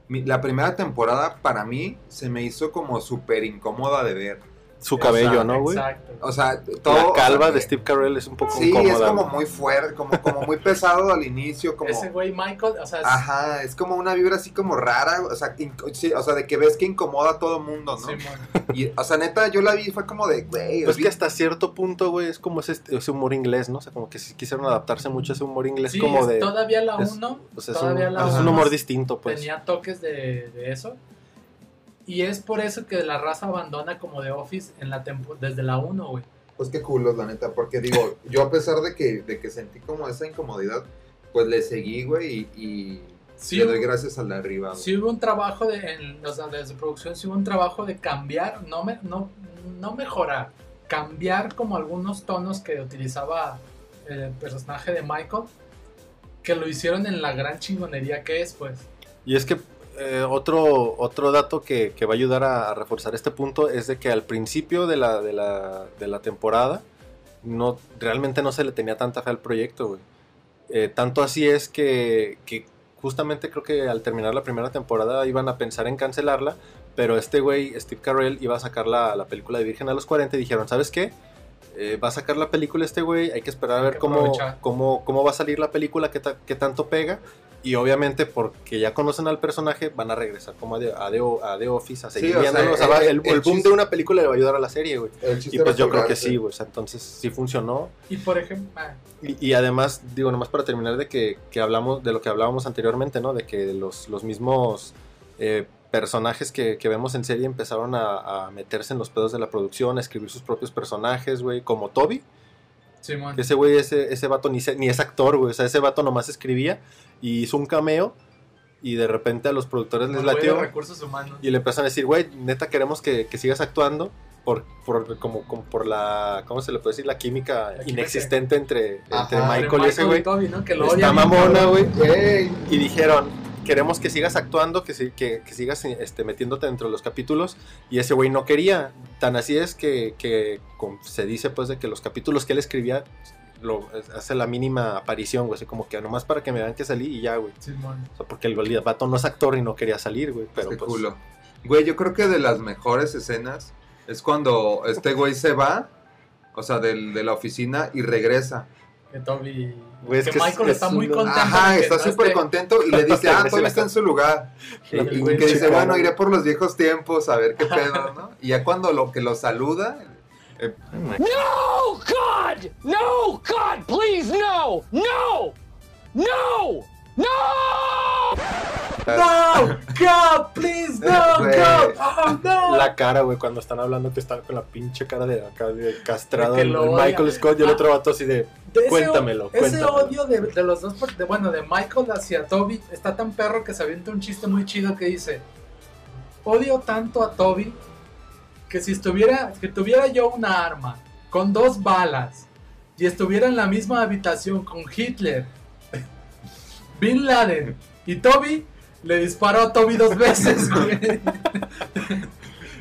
mi- la primera temporada para mí se me hizo como súper incómoda de ver. Su cabello, sea, ¿no, güey? Exacto. O sea, todo... La o sea, calva que- de Steve Carell es un poco Sí, incómoda. es como güey. muy fuerte, como, como muy pesado al inicio, como... Ese güey Michael, o sea, es- Ajá, es como una vibra así como rara, o sea, sí, o sea, de que ves que incomoda a todo mundo, ¿no? Simón. Y, o sea, neta, yo la vi fue como de, güey, Pues que olví- hasta cierto punto, güey, es como ese, ese humor inglés, ¿no? O sea, como que sí quisieron adaptarse mucho a ese humor inglés Sí, como es- de... todavía la es- 1 o sea, es un, todavía la es un uno humor distinto, pues. tenía toques de, de eso. Y es por eso que la raza abandona como The Office en la tempo- desde la 1, güey. Pues qué culos, la neta, porque digo, yo a pesar de que, de que sentí como esa incomodidad, pues le seguí, güey, y, y Sí, le doy gracias al de arriba. güey. sí hubo un trabajo de, en, o sea, desde producción, sí hubo un trabajo de cambiar, no, me, no, no mejorar, cambiar como algunos tonos que utilizaba el personaje de Michael, que lo hicieron en la gran chingonería que es, pues. Y es que eh, otro, otro dato que, que va a ayudar a, a reforzar este punto es de que al principio de la, de la, de la temporada no, realmente no se le tenía tanta fe al proyecto, güey. Eh, tanto así es que, que justamente creo que al terminar la primera temporada iban a pensar en cancelarla, pero este güey, Steve Carell, iba a sacar la, la película de Virgen a los 40 y dijeron, ¿sabes qué? Eh, va a sacar la película este güey, hay que esperar a ver cómo, cómo, cómo va a salir la película, qué, ta- qué tanto pega. Y obviamente porque ya conocen al personaje, van a regresar como a The, a The- a The Office, a Sí, seguir o sea, viéndolo. O sea, el- el, el el boom chiste- de una película le va a ayudar a la serie, güey. Y pues yo creo que sí, güey. O sea, entonces sí funcionó. Y por ejemplo, ah, Y, y además, digo, nomás para terminar de que, que hablamos, de lo que hablábamos anteriormente, ¿no? De que los, los mismos eh, personajes que, que vemos en serie empezaron a, a meterse en los pedos de la producción, a escribir sus propios personajes, güey, como Toby. Simón. Que ese güey, ese, ese vato ni, se- ni es actor, güey. O sea, ese vato nomás escribía y hizo un cameo. Y de repente a los productores les Como latió. recursos humanos. Y le empezaron a decir, güey, neta queremos que, que sigas actuando. Por, por, como, como por la, ¿cómo se le puede decir? La química química. inexistente entre, entre Ajá. Michael y ese güey. ¿no? Está mamona, güey. Ey, Y dijeron, queremos que sigas actuando, que, que, que sigas este, metiéndote dentro de los capítulos. Y ese güey no quería. Tan así es que, que con- se dice pues de que los capítulos que él escribía lo, hace la mínima aparición, güey. Así como que nomás para que me vean que salí y ya, güey. Simón. O sea, porque el, el vato no es actor y no quería salir, güey. Pero qué pues, culo. Güey, yo creo que de las mejores escenas es cuando este güey se va, o sea, del- de la oficina y regresa. Que Toby. Güey, es que que es- Michael es está un- muy contento. Ajá, está no súper esté- contento y le dice, ah, Toby está en su lugar. Sí, Y, y que dice, bueno, iré por los viejos tiempos a ver qué pedo, ¿no? Y ya cuando lo que lo saluda, eh, No, God! No, God, please, no! No! No! ¡No! No, God, please, no. God, oh, no. La cara, güey, cuando están hablando que están con la pinche cara de acá de castrado De el-. Michael Scott y el Ah. otro vato así de De ese- cuéntamelo, Ese cuéntamelo. odio de, de los dos, de, bueno, de Michael hacia Toby, está tan perro que se avienta un chiste muy chido que dice: Odio tanto a Toby que si estuviera, que tuviera yo una arma con dos balas y estuviera en la misma habitación con Hitler, Bin Laden y Toby, le disparó a Toby dos veces, güey.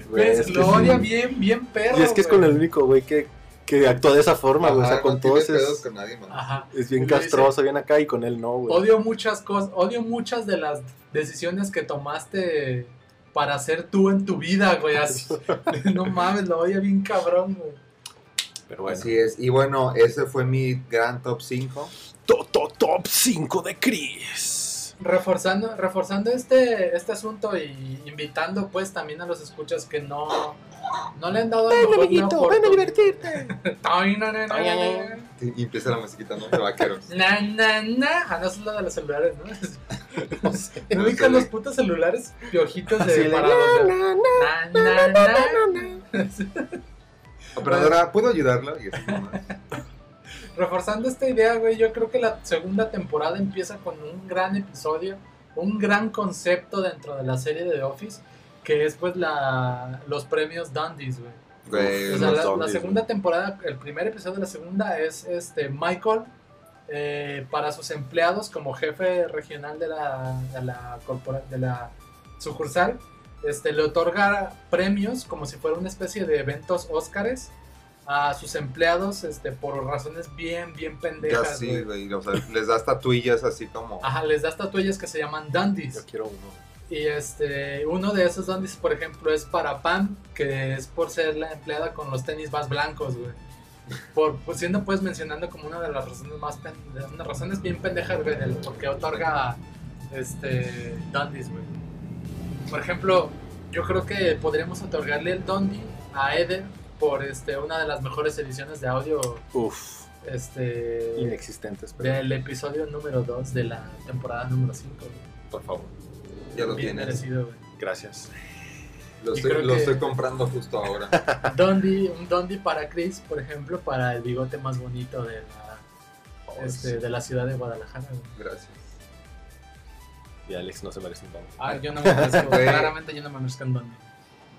Güey, es que Lo sí. odia bien, bien perro. Y es que es con el único güey que, que actúa de esa forma, güey. O sea, con todos es, con nadie más. Ajá. es bien castroso, bien acá y con él no, güey. Odio muchas cosas, odio muchas de las decisiones que tomaste para hacer tú en tu vida, güey. Así. no mames, lo odio bien cabrón, güey. Pero bueno. Así es. Y bueno, ese fue mi gran top 5. Top, top, top 5 de Chris. Reforzando, reforzando este, este asunto y invitando pues también a los escuchas que no, no le han dado a lo mejor una oportunidad. divertirte. Ay, na, na, na, Ay, ay, na, Y empieza la musiquita, ¿no? De vaqueros. na, na, na. Ah, no, es la de los celulares, ¿no? No sé. ¿No No ubican los putos celulares piojitos de de, para los de- Na, na, na. Operadora, ¿puedo ayudarla? Y así nomás. Reforzando esta idea, güey, yo creo que la segunda temporada empieza con un gran episodio, un gran concepto dentro de la serie de The Office, que es pues la, los premios Dundies, güey. Güey, O sea, la, segunda temporada, el primer episodio de la segunda es este Michael eh, para sus empleados como jefe regional de la, de la, corpora- de la sucursal. Este, le otorga premios como si fuera una especie de eventos Óscares a sus empleados este, por razones bien, bien Ya pendejas. sí, güey. O sea, les da estatuillas así como. Ajá, les da estatuillas que se llaman dandies. Yo quiero uno. Y este, uno de esos dandies, por ejemplo, es para Pam, que es por ser la empleada con los tenis más blancos, güey. Por, por siendo pues mencionando como una de las razones más pen- de unas razones bien pendejas, güey, del por qué otorga este dandies, güey. Por ejemplo, yo creo que podríamos otorgarle el Dundee a Eder por este una de las mejores ediciones de audio Uf, este inexistentes, pero del episodio número 2 de la temporada número 5. por favor, Ya lo Bien tienes. merecido, güey. gracias. Lo, estoy, creo lo que- estoy comprando justo ahora. Dondi, un Dondi para Chris, por ejemplo, para el bigote más bonito de la, Oh, este, de la ciudad de Guadalajara. güey. Gracias. Y Alex no se merece un don. Ah, yo no me merezco, claramente yo no me merezco un Dondi.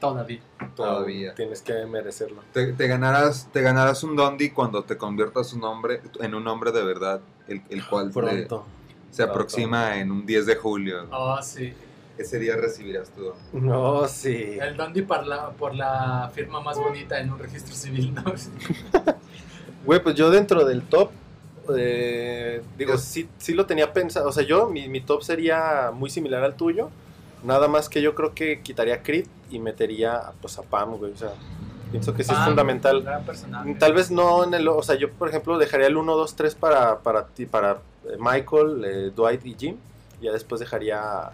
Todavía. Todavía. Tienes que merecerlo. Te, te ganarás, te ganarás un Dondi cuando te conviertas un hombre en un hombre de verdad, el, el cual te- Pronto. se aproxima en un 10 de julio. Oh, sí. Ese día recibirás tu Dondi. No, sí. El Dondi por la, por la firma más bonita en un registro civil, ¿no? Güey, pues yo dentro del top, eh, digo, sí, sí lo tenía pensado. O sea, yo, mi, mi top sería muy similar al tuyo. Nada más que yo creo que quitaría a Creed y metería pues, a Pam, güey. O sea, pienso que sí es Pam, fundamental. Tal vez no en el. O sea, yo, por ejemplo, dejaría el 1, 2, 3 para, para, ti- para eh, Michael, eh, Dwight y Jim. Y ya después dejaría a,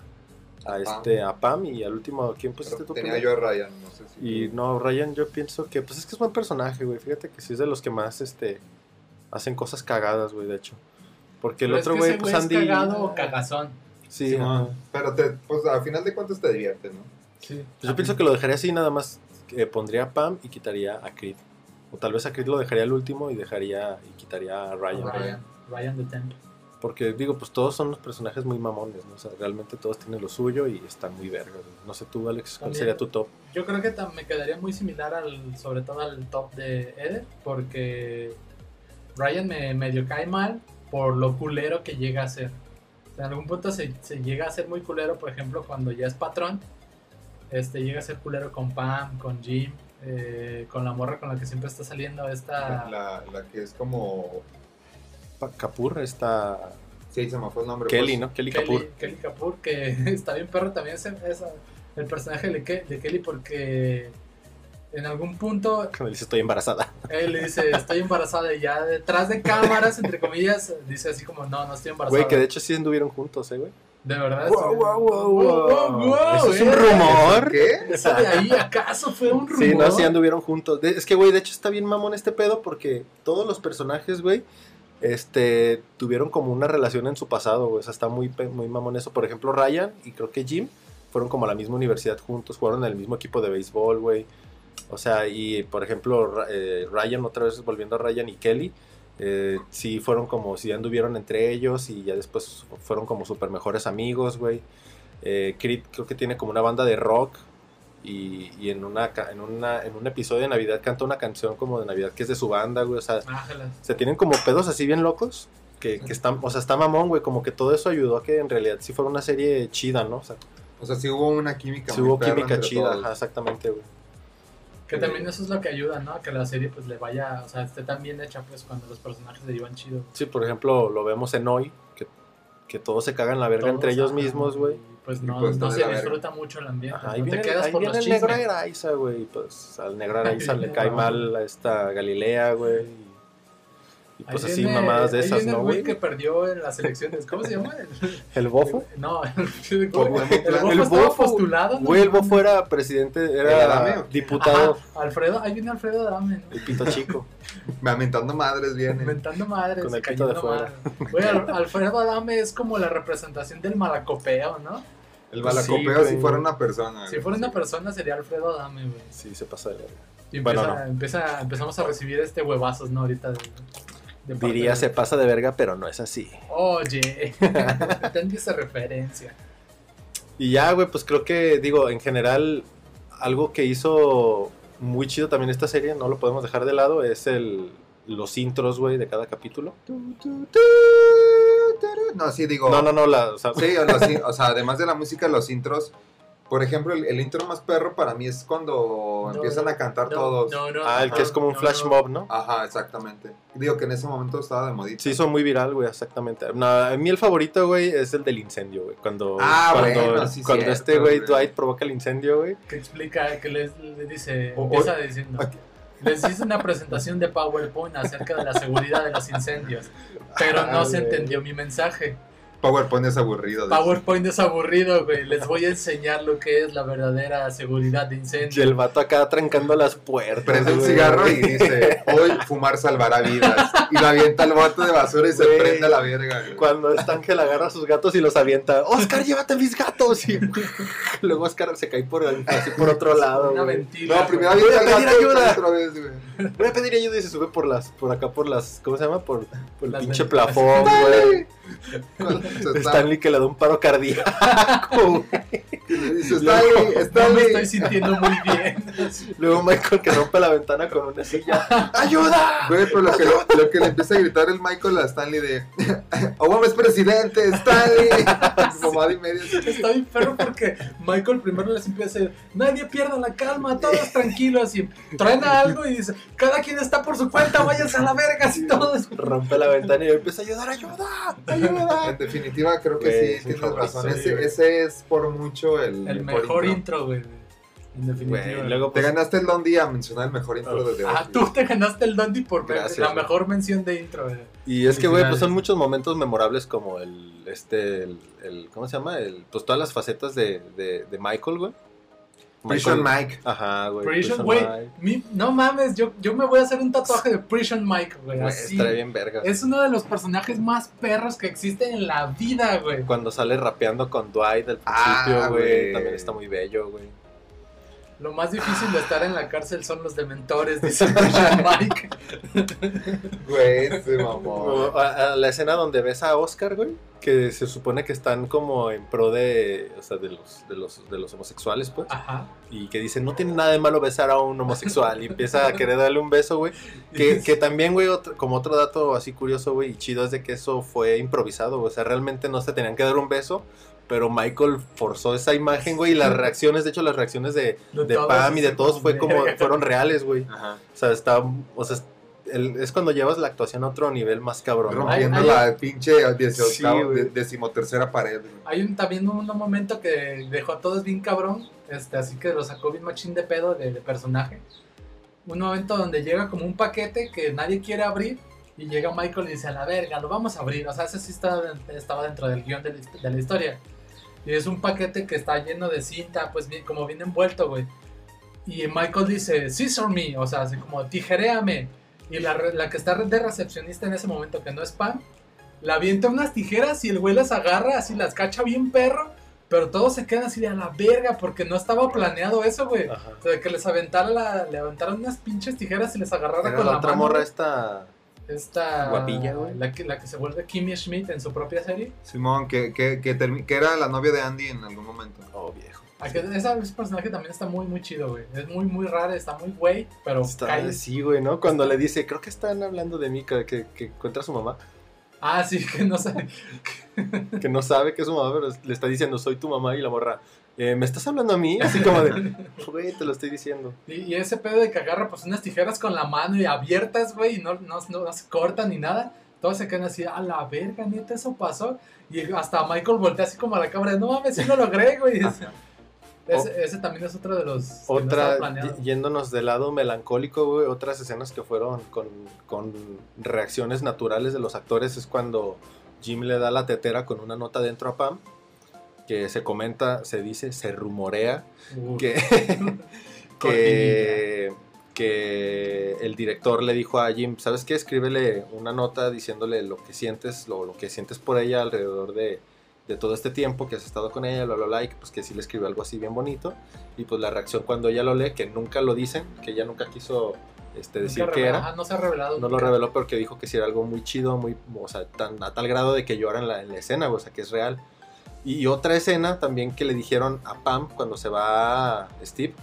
a este, a Pam y al último, ¿quién pusiste Pero tú? tenía primero? yo a Ryan, no sé si. Y no, Ryan, yo pienso que, pues es que es buen personaje, güey. Fíjate que sí es de los que más, este, hacen cosas cagadas, güey, de hecho. Porque el Pero otro es que güey, ese pues güey Andy. es cagado o cagazón. Sí. Pero te, pues al final de cuentas te divierte, ¿no? Sí. Pues yo pienso que lo dejaría así, nada más pondría a Pam y quitaría a Creed. O tal vez a Creed lo dejaría al último y dejaría y quitaría a Ryan. Ryan. Ryan the Temple. Porque digo, pues todos son unos personajes muy mamones, ¿no? O sea, realmente todos tienen lo suyo y están muy vergas. No sé tú, Alex, ¿cuál También. sería tu top? Yo creo que me quedaría muy similar al, sobre todo al top de Eder, porque Ryan me medio cae mal por lo culero que llega a ser. En algún punto se, se llega a ser muy culero, por ejemplo, cuando ya es patrón, este llega a ser culero con Pam, con Jim, eh, con la morra con la que siempre está saliendo esta... La, la que es como. Kapoor, está Sí, se me fue el nombre. Kelly, pues. ¿no? Kelly Kapoor. Kelly, Kelly Kapoor, que está bien perro también ese, esa- el personaje de, Ke- de Kelly porque en algún punto Cuando dice estoy embarazada. Él le dice, estoy embarazada y ya detrás de cámaras, entre comillas, dice así como, no, no estoy embarazada. Güey, que de hecho sí anduvieron juntos, ¿eh, güey? De verdad. Wow, wow, wow, Wow, wow, wow, ¿Eso es un eh. rumor? ¿Qué? ¿Eso de ahí acaso fue un rumor? Sí, no, sí anduvieron juntos. De- es que, güey, de hecho está bien mamón este pedo porque todos los personajes, güey, este, tuvieron como una relación en su pasado, güey. O sea, está muy, muy mamón eso. Por ejemplo, Ryan y creo que Jim fueron como a la misma universidad juntos, jugaron en el mismo equipo de béisbol, güey. O sea, y por ejemplo, eh, Ryan, otra vez volviendo a Ryan y Kelly, eh, sí fueron como, sí anduvieron entre ellos y ya después fueron como súper mejores amigos, güey. Eh, Creed creo que tiene como una banda de rock y, y en, una, ca- en, una, en un episodio de Navidad canta una canción como de Navidad que es de su banda, güey. O sea, se tienen como pedos así bien locos. Que, que están, o sea, está mamón, güey. Como que todo eso ayudó a que en realidad sí fuera una serie chida, ¿no? O sea, O sea, sí hubo una química. sí muy hubo química chida, ajá, exactamente, güey. Que también eso es lo que ayuda, ¿no? A que la serie pues le vaya, o sea, esté tan bien hecha pues cuando los personajes se llevan chido. Sí, por ejemplo, lo vemos en hoy, que, que todos se cagan la verga Todos, entre ellos mismos, güey. Pues no, pues no se disfruta mucho el ambiente. Ajá, ahí no te viene, quedas ahí por viene los el negro. Araiza, güey. Pues al negro Araiza le cae mal a esta Galilea, güey. Y, pues Ahí así viene- mamadas de ahí esas, viene ¿no, el güey güey? que perdió en las elecciones. ¿Cómo se llama? El- ¿El bofo? No, el, el, el, bofo El bofo, postulado. ¿no? Güey, el bofo era presidente, ¿El era Adame diputado. Ajá, Alfredo, ahí viene Alfredo Adame, ¿no? El pito chico. Lamentando madres viene. Inventando madres. Con el cayendo pito de fuera. madres. Güey, Al- Alfredo Adame es como la representación del malacopeo, ¿no? El Pues sí, balacopeo si fuera una persona. Si güey. fuera una persona sería Alfredo Adame, güey. Sí, se pasa de verga. Y Bueno, empieza, no. empieza- empezamos a recibir este huevazos, ¿no? Ahorita. De, Diría se pasa de verga, pero no es así. Oye, entendí esa referencia. Y ya, güey, pues creo que, digo, en general, algo que hizo muy chido también esta serie, no lo podemos dejar de lado, es el los intros, güey, de cada capítulo. No, sí, digo. No, no, no, la, o sea, Sí, o, los in- o sea, además de la música, los intros. Por ejemplo, el, el intro más perro para mí es cuando No, empiezan a cantar no, todos. No, no, ah, el que es como un no, flash no. mob, ¿no? Ajá, exactamente. Digo que en ese momento estaba de modita. Sí, son muy viral, güey, exactamente. No, a mí el favorito, güey, es el del incendio, güey. Cuando, Ah, cuando, bueno, sí, cuando cierto, este güey. Dwight, provoca el incendio, güey. Que explica, que les, le dice, O- empieza diciendo. Les hice una presentación de PowerPoint acerca de la seguridad de los incendios, pero no Ah, se güey. entendió mi mensaje. PowerPoint es aburrido. PowerPoint es aburrido, güey. Les voy a enseñar lo que es la verdadera seguridad de Y incendios. el vato acá trancando las puertas. Prende un cigarro y dice, hoy fumar salvará vidas. Y lo avienta al bote de basura y se Güey. prende a la verga. güey. Cuando este Ángel agarra a sus gatos y los avienta. Oscar, llévate mis gatos. Y luego Oscar se cae por, así por otro lado. Una güey. ventila. No, primero Voy a pedir y ayuda. otra vez, güey. Voy a pedir ayuda y se sube por las, por acá por las, ¿cómo se llama? Por, por el Las pinche plafón, güey. Cuando se está- Stanley que le da un paro cardíaco, güey. le dice, Stanley, No me Stanley. estoy sintiendo muy bien. Luego Michael que rompe la ventana con una silla. ¡Ayuda! Güey, pero lo que, lo que le empieza a gritar el Michael a Stanley de Obama es presidente, Stanley. Mamada y media. Está bien perro porque Michael primero les empieza a decir, nadie pierda la calma, todos tranquilos. Y truena algo y dice, cada quien está por su cuenta, váyanse a la verga, así todos. Rompe la ventana y empieza a ayudar, ayuda, ayuda. En definitiva, creo que sí, tienes razón. Ese, ese es por mucho el, El mejor intro, güey. En definitiva. Güey, luego Te pues, ganaste el Don Día a mencionar el mejor intro de The Ah, tú te ganaste el Dondi por Gracias, la güey. mejor mención de intro, güey. Y es que, güey, pues son muchos momentos memorables como el, este, el, el- ¿cómo se llama? El, pues todas las facetas de, de, de Michael, güey. Prison Mike. Ajá, güey. Prison, Prison güey. Mike. mi- No mames, yo, yo me voy a hacer un tatuaje de Prison Mike, güey. Güey, Así. estaría bien verga. Es uno de los personajes más perros que existen en la vida, güey. Cuando sale rapeando con Dwight al Ah, principio, güey, güey. también está muy bello, güey. Lo más difícil de estar en la cárcel son los dementores, dice Prison Mike. Güey, O mamón. a- a la escena donde ves a Oscar, güey, que se supone que están como en pro de, o sea, de los, de los, de los homosexuales, pues, Ajá. y que dice, no tiene nada de malo besar a un homosexual, y empieza a querer darle un beso, güey, que, que también, güey, otro- como otro dato así curioso, güey, y chido es de que eso fue improvisado, güey, o sea, realmente no se tenían que dar un beso, pero Michael forzó esa imagen, güey, y las reacciones, de hecho, las reacciones de, De Pam y de todos fue como, fueron reales, güey, Ajá. o sea, está, o sea, el- es cuando llevas la actuación a otro nivel más cabrón, ¿no? Rompiendo Hay- la pinche Sí, decimotercera pared. güey. Hay un, también un, un momento que dejó a todos bien cabrón, este, así que lo sacó bien machín de pedo de, de personaje. Un momento donde llega como un paquete que nadie quiere abrir y llega Michael y dice, a la verga, lo vamos a abrir. O sea, ese sí estaba, estaba dentro del guion de la historia. Y es un paquete que está lleno de cinta, pues bien, como bien envuelto, güey. Y Michael dice, scissor me, o sea, así como tijeréame. Y la, la que está de recepcionista en ese momento, que no es Pam, la avienta unas tijeras y el güey las agarra, así las cacha bien perro. Pero todos se quedan así de a la verga porque no estaba planeado eso, güey. Ajá. O sea, que les aventara la, le aventaron unas pinches tijeras y les agarrara con la la, otra mano. morra esta... Esta Guapilla, güey. La que, la que se vuelve Kimmy Schmidt en su propia serie. Simón, que, que, que, termi- que era la novia de Andy en algún momento. Oh, viejo. Ah, esa- ese personaje también está muy, muy chido, güey. Es muy, muy raro, está muy güey, pero Está cae- así, güey, ¿no? Cuando le dice, creo que están hablando de mí, que, que, que encuentra a su mamá, Ah, sí, que no sé. que no sabe que es su mamá, pero le está diciendo, soy tu mamá, y la morra, "Eh, ¿me estás hablando a mí? Así como de, güey, te lo estoy diciendo. Y, y ese pedo de que agarra pues unas tijeras con la mano y abiertas, güey, y no, no, no, no se cortan ni nada. Todos se quedan así, a la verga, neta, eso pasó. Y hasta Michael voltea así como a la cámara, no mames, sí lo logré, güey. Ese, ese- ese también es otro de los... no Otra, y- yéndonos del lado melancólico, güey, otras escenas que fueron con, con reacciones naturales de los actores es cuando Jim le da la tetera con una nota dentro a Pam, que se comenta, se dice, se rumorea Uh, que, que, que el director le dijo a Jim, ¿sabes qué? Escríbele una nota diciéndole lo que sientes, lo, lo que sientes por ella alrededor de, de todo este tiempo que has estado con ella, bla, bla, bla, y que, pues que sí le escribió algo así bien bonito. Y pues la reacción cuando ella lo lee, que nunca lo dicen, que ella nunca quiso este, decir que era. ajá, no se ha revelado. No lo reveló porque dijo que sí era algo muy chido, muy, o sea, tan, a tal grado de que llora en la, en la escena, o sea, que es real. Y, otra escena también que le dijeron a Pam cuando se va Steve,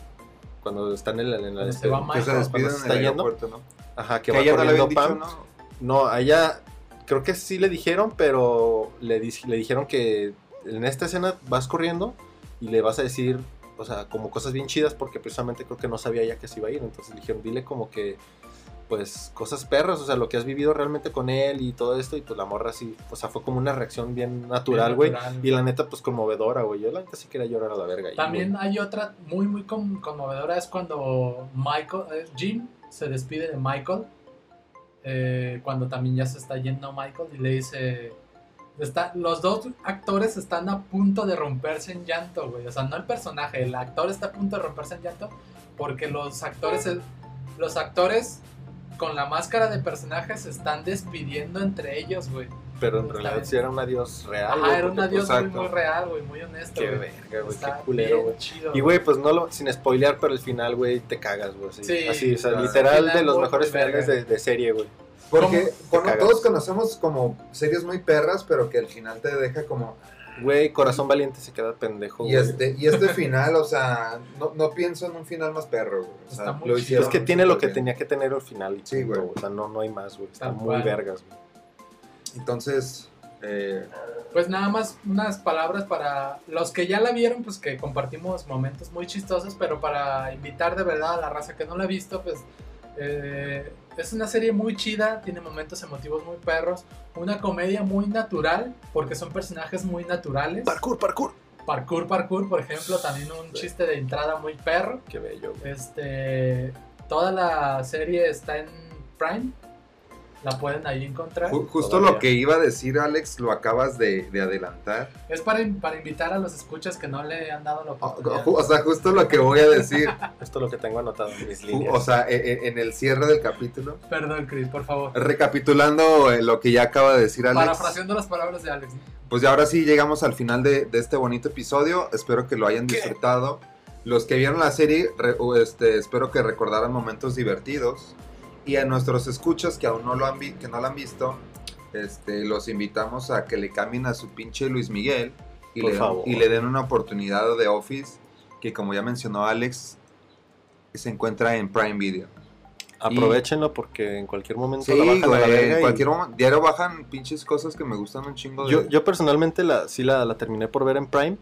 cuando están en, la- en la- se va Que Michael, se despiden cuando se en está el yendo. aeropuerto, ¿no? Ajá, que, Que va ella no corriendo habían dicho, Pam. ¿no? No, a ella creo que sí le dijeron, pero le, di- le dijeron que en esta escena vas corriendo y le vas a decir, o sea, como cosas bien chidas porque precisamente creo que no sabía ya que se iba a ir. Entonces le dijeron, dile como que, pues, cosas perras, o sea, lo que has vivido realmente con él y todo esto. Y pues la morra sí, o sea, fue como una reacción bien natural, güey. Y la neta, pues conmovedora, güey. Yo la neta sí quería llorar a la verga. También hay otra muy, muy con- conmovedora, es cuando Michael, eh, Jim se despide de Michael, eh, cuando también ya se está yendo Michael y le dice, está, los dos actores están a punto de romperse en llanto, güey, o sea, no el personaje, el actor está a punto de romperse en llanto porque los actores, los actores con la máscara de personajes se están despidiendo entre ellos, güey. Pero en realidad bien. sí era un adiós real. Ajá, güey, era un porque, adiós pues, muy, muy real, güey, muy honesto. Qué güey. verga, güey, qué culero, güey. chido, Y güey, pues no lo, sin spoilear, pero el final, güey, te cagas, güey. Así, Sí, así, o sea, claro. literal Final de los mejores finales de, de serie, güey. Porque todos conocemos como series muy perras, pero que al final te deja como... Güey, Corazón Valiente se queda pendejo, Y güey. este, y este final, o sea, no, no pienso en un final más perro, güey. O sea, Está muy lo hicieron Es que tiene lo que bien. tenía que tener el final. y Sí, punto, güey. O sea, no, no hay más, güey. Está Tal muy vergas, güey. Entonces, eh, Pues nada más unas palabras para los que ya la vieron, pues que compartimos momentos muy chistosos, pero para invitar de verdad a la raza que no la ha visto, pues eh, es una serie muy chida, tiene momentos emotivos muy perros, una comedia muy natural, porque son personajes muy naturales. Parkour, parkour. Parkour, parkour, por ejemplo, también un chiste de entrada muy perro. Qué bello, güey. Este, toda la serie está en Prime, la pueden ahí encontrar. ju- justo Todavía. lo que iba a decir Alex lo acabas de, de adelantar. Es para, para invitar a los escuchas que no le han dado la O, oportunidad. o sea, justo lo que voy a decir. Esto es lo que tengo anotado en mis líneas. o sea, e- e- en el cierre del capítulo, Perdón, Chris, por favor. recapitulando eh, lo que ya acaba de decir Alex. Parafraseando las palabras de Alex. Pues ya ahora sí llegamos al final de, de este bonito episodio. Espero que lo hayan disfrutado. Los que vieron la serie, re- o este, espero que recordaran momentos divertidos. Y a nuestros escuchas que aún no lo han, vi- que no lo han visto, este, los invitamos a que le cambien a su pinche Luis Miguel y, Por le, favor. y le den una oportunidad de Office, que como ya mencionó Alex, se encuentra en Prime Video. Aprovechenlo porque en cualquier momento Sí, la bajan a la güey, verga. en y- cualquier momento. Diario bajan pinches cosas que me gustan un chingo de... Yo, yo personalmente la, sí la, la terminé por ver en Prime.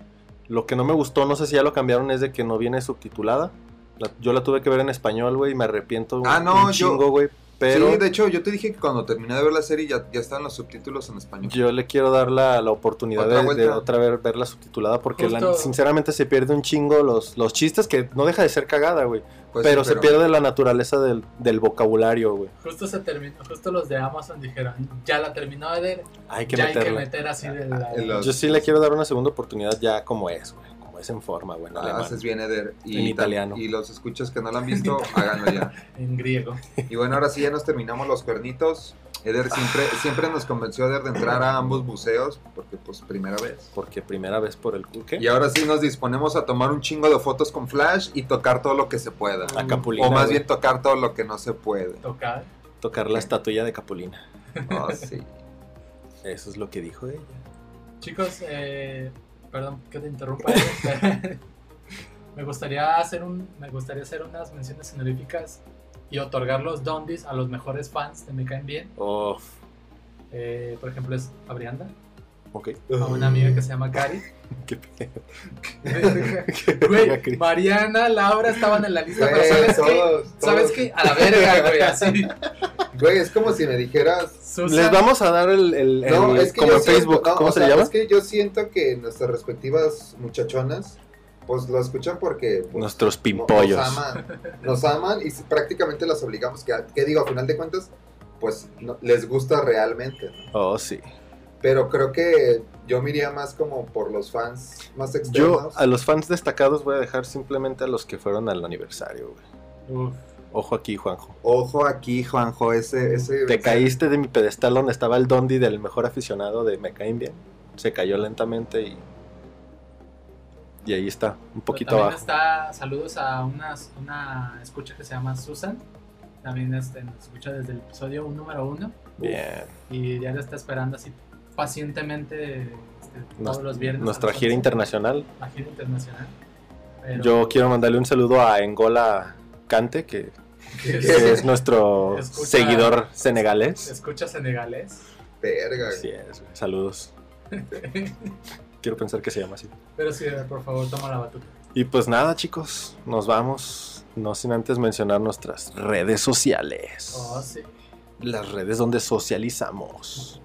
Lo que no me gustó, no sé si ya lo cambiaron, es de que no viene subtitulada. La- yo la tuve que ver en español, güey, y me arrepiento Ah, un- no, un chingo, güey. Pero Sí, de hecho, yo te dije que cuando terminé de ver la serie ya, ya están los subtítulos en español. yo le quiero dar la, la oportunidad Otra de, otra vez verla subtitulada porque la- sinceramente se pierde un chingo los, los chistes que no deja de ser cagada, güey. Pues pero, sí, se pierde la naturaleza del, del vocabulario, güey. Justo se terminó, justo los de Amazon dijeron, ya la terminó de ver, Hay que ya hay que meter así de la... Los- Yo sí le quiero dar una segunda oportunidad ya como es, güey. Como es en forma, en Ah, haces bien, Eder. Y, En italiano. Y los escuchas que no lo han visto, háganlo ya. en griego. Y bueno, ahora sí ya nos terminamos los cuernitos. Eder siempre, siempre nos convenció Eder de entrar a ambos buceos, porque pues primera vez. Porque primera vez por el cuque. Y ahora sí nos disponemos a tomar un chingo de fotos con flash y tocar todo lo que se pueda. A Capulina. O más bien tocar todo lo que no se puede. Tocar. tocar la estatuilla de Capulina. Oh, sí. Eso es lo que dijo ella. Chicos, eh, perdón que te interrumpa. eh, me gustaría hacer un, me gustaría hacer unas menciones honoríficas y otorgar los dondis a los mejores fans de Me Caen Bien. Oh, Eh, por ejemplo, es a Brianda, ok. a una amiga que se llama Cari. Qué pedo. Güey, Mariana, Laura estaban en la lista, pero ¿sabes qué? todos, ¿Sabes todos. qué? A la verga, güey, así. Güey, es como si me dijeras. Susan, Les vamos a dar el, el- No, el- es que como yo en siento- Facebook, no, ¿cómo o se sea, llama? Es que yo siento que nuestras respectivas muchachonas, pues lo escuchan porque pues, Nuestros pimpollos. Nos aman, nos aman y prácticamente las obligamos. Que, que digo, a final de cuentas, pues no- les gusta realmente. ¿no? Oh, sí. Pero creo que yo me iría más como por los fans más Yo externos. a los fans destacados voy a dejar simplemente a los que fueron al aniversario, güey. Uf, Ojo aquí, Juanjo. Ojo aquí, Juanjo, ese... ese Te caíste de mi pedestal donde estaba el dondi del mejor aficionado de Me Caen Bien. Se cayó lentamente y... Y ahí está, un poquito También abajo. está, saludos a unas, una escucha que se llama Susan. También este, nos escucha desde el episodio un número uno. Bien. Y ya lo está esperando así pacientemente este, Nos- todos los viernes. Nuestra gira 11, internacional. La gira internacional. Pero- Yo quiero mandarle un saludo a Engola Cante, que, que es nuestro Escucha- seguidor senegalés. Escucha senegalés. Verga. Así es, güey. saludos. Quiero pensar que se llama así. Pero sí, por favor, toma la batuta. Y pues nada, chicos, nos vamos. No sin antes mencionar nuestras redes sociales. Oh, sí. Las redes donde socializamos.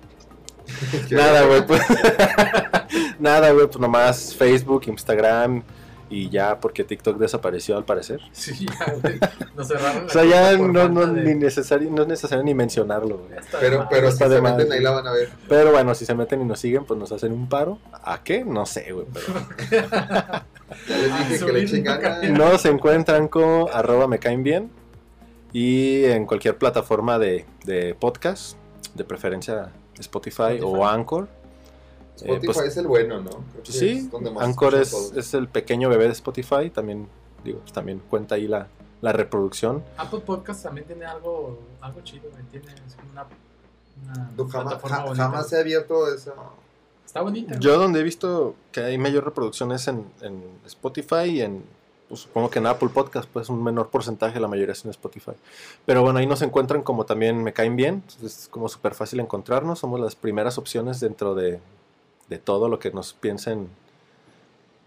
Nada, güey, pues. Nada, güey, pues nomás Facebook, Instagram y ya porque TikTok desapareció al parecer. Sí, ya, güey. Nos cerraron O sea, ya no, falta no, de- ni necesario, no es necesario ni mencionarlo, güey. Ya está de Pero, pero si Está se de meten ahí la van a ver. Pero bueno, si se meten y nos siguen, pues nos hacen un paro. ¿A qué? No sé, güey. Pero Ya les dije que le nos encuentran como arroba me caen bien. Y en cualquier plataforma de, de podcast, de preferencia Spotify, Spotify. o Anchor. Eh, Spotify pues, es el bueno, ¿no? Creo que sí, es donde más Anchor es, es el pequeño bebé de Spotify. También, digo, pues, también cuenta ahí la, la reproducción. Apple Podcast también tiene algo, algo chido. Tiene es como una, una No, jamás, ja- jamás he güey. abierto esa. Está bonita. Yo donde he visto que hay mayor reproducción es en, en Spotify y en, pues, supongo que en Apple Podcast, pues un menor porcentaje, la mayoría es en Spotify. Pero bueno, ahí nos encuentran como también me caen bien, entonces es como súper fácil encontrarnos, somos las primeras opciones dentro de, de todo lo que nos piensen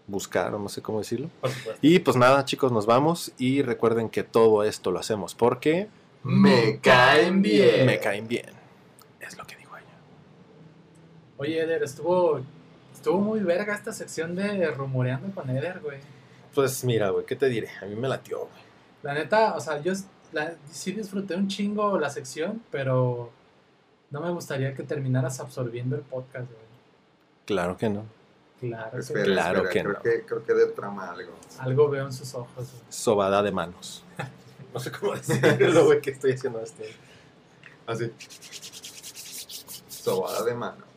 buscar, o no sé cómo decirlo. Por supuesto. Y pues nada, chicos, nos vamos y recuerden que todo esto lo hacemos porque Me caen bien. me caen bien. Es lo que digo ella. Oye, Eder, estuvo, estuvo muy verga esta sección de rumoreando con Eder, güey. Pues mira, güey, ¿qué te diré? A mí me latió, güey. La neta, o sea, yo la- sí disfruté un chingo la sección, pero no me gustaría que terminaras absorbiendo el podcast, güey. Claro que no. Claro, espera, que, claro que creo. Que, creo que detrama algo. Algo veo en sus ojos. Sobada de manos. no sé cómo decirlo, güey, que estoy haciendo este. Así. Sobada de manos.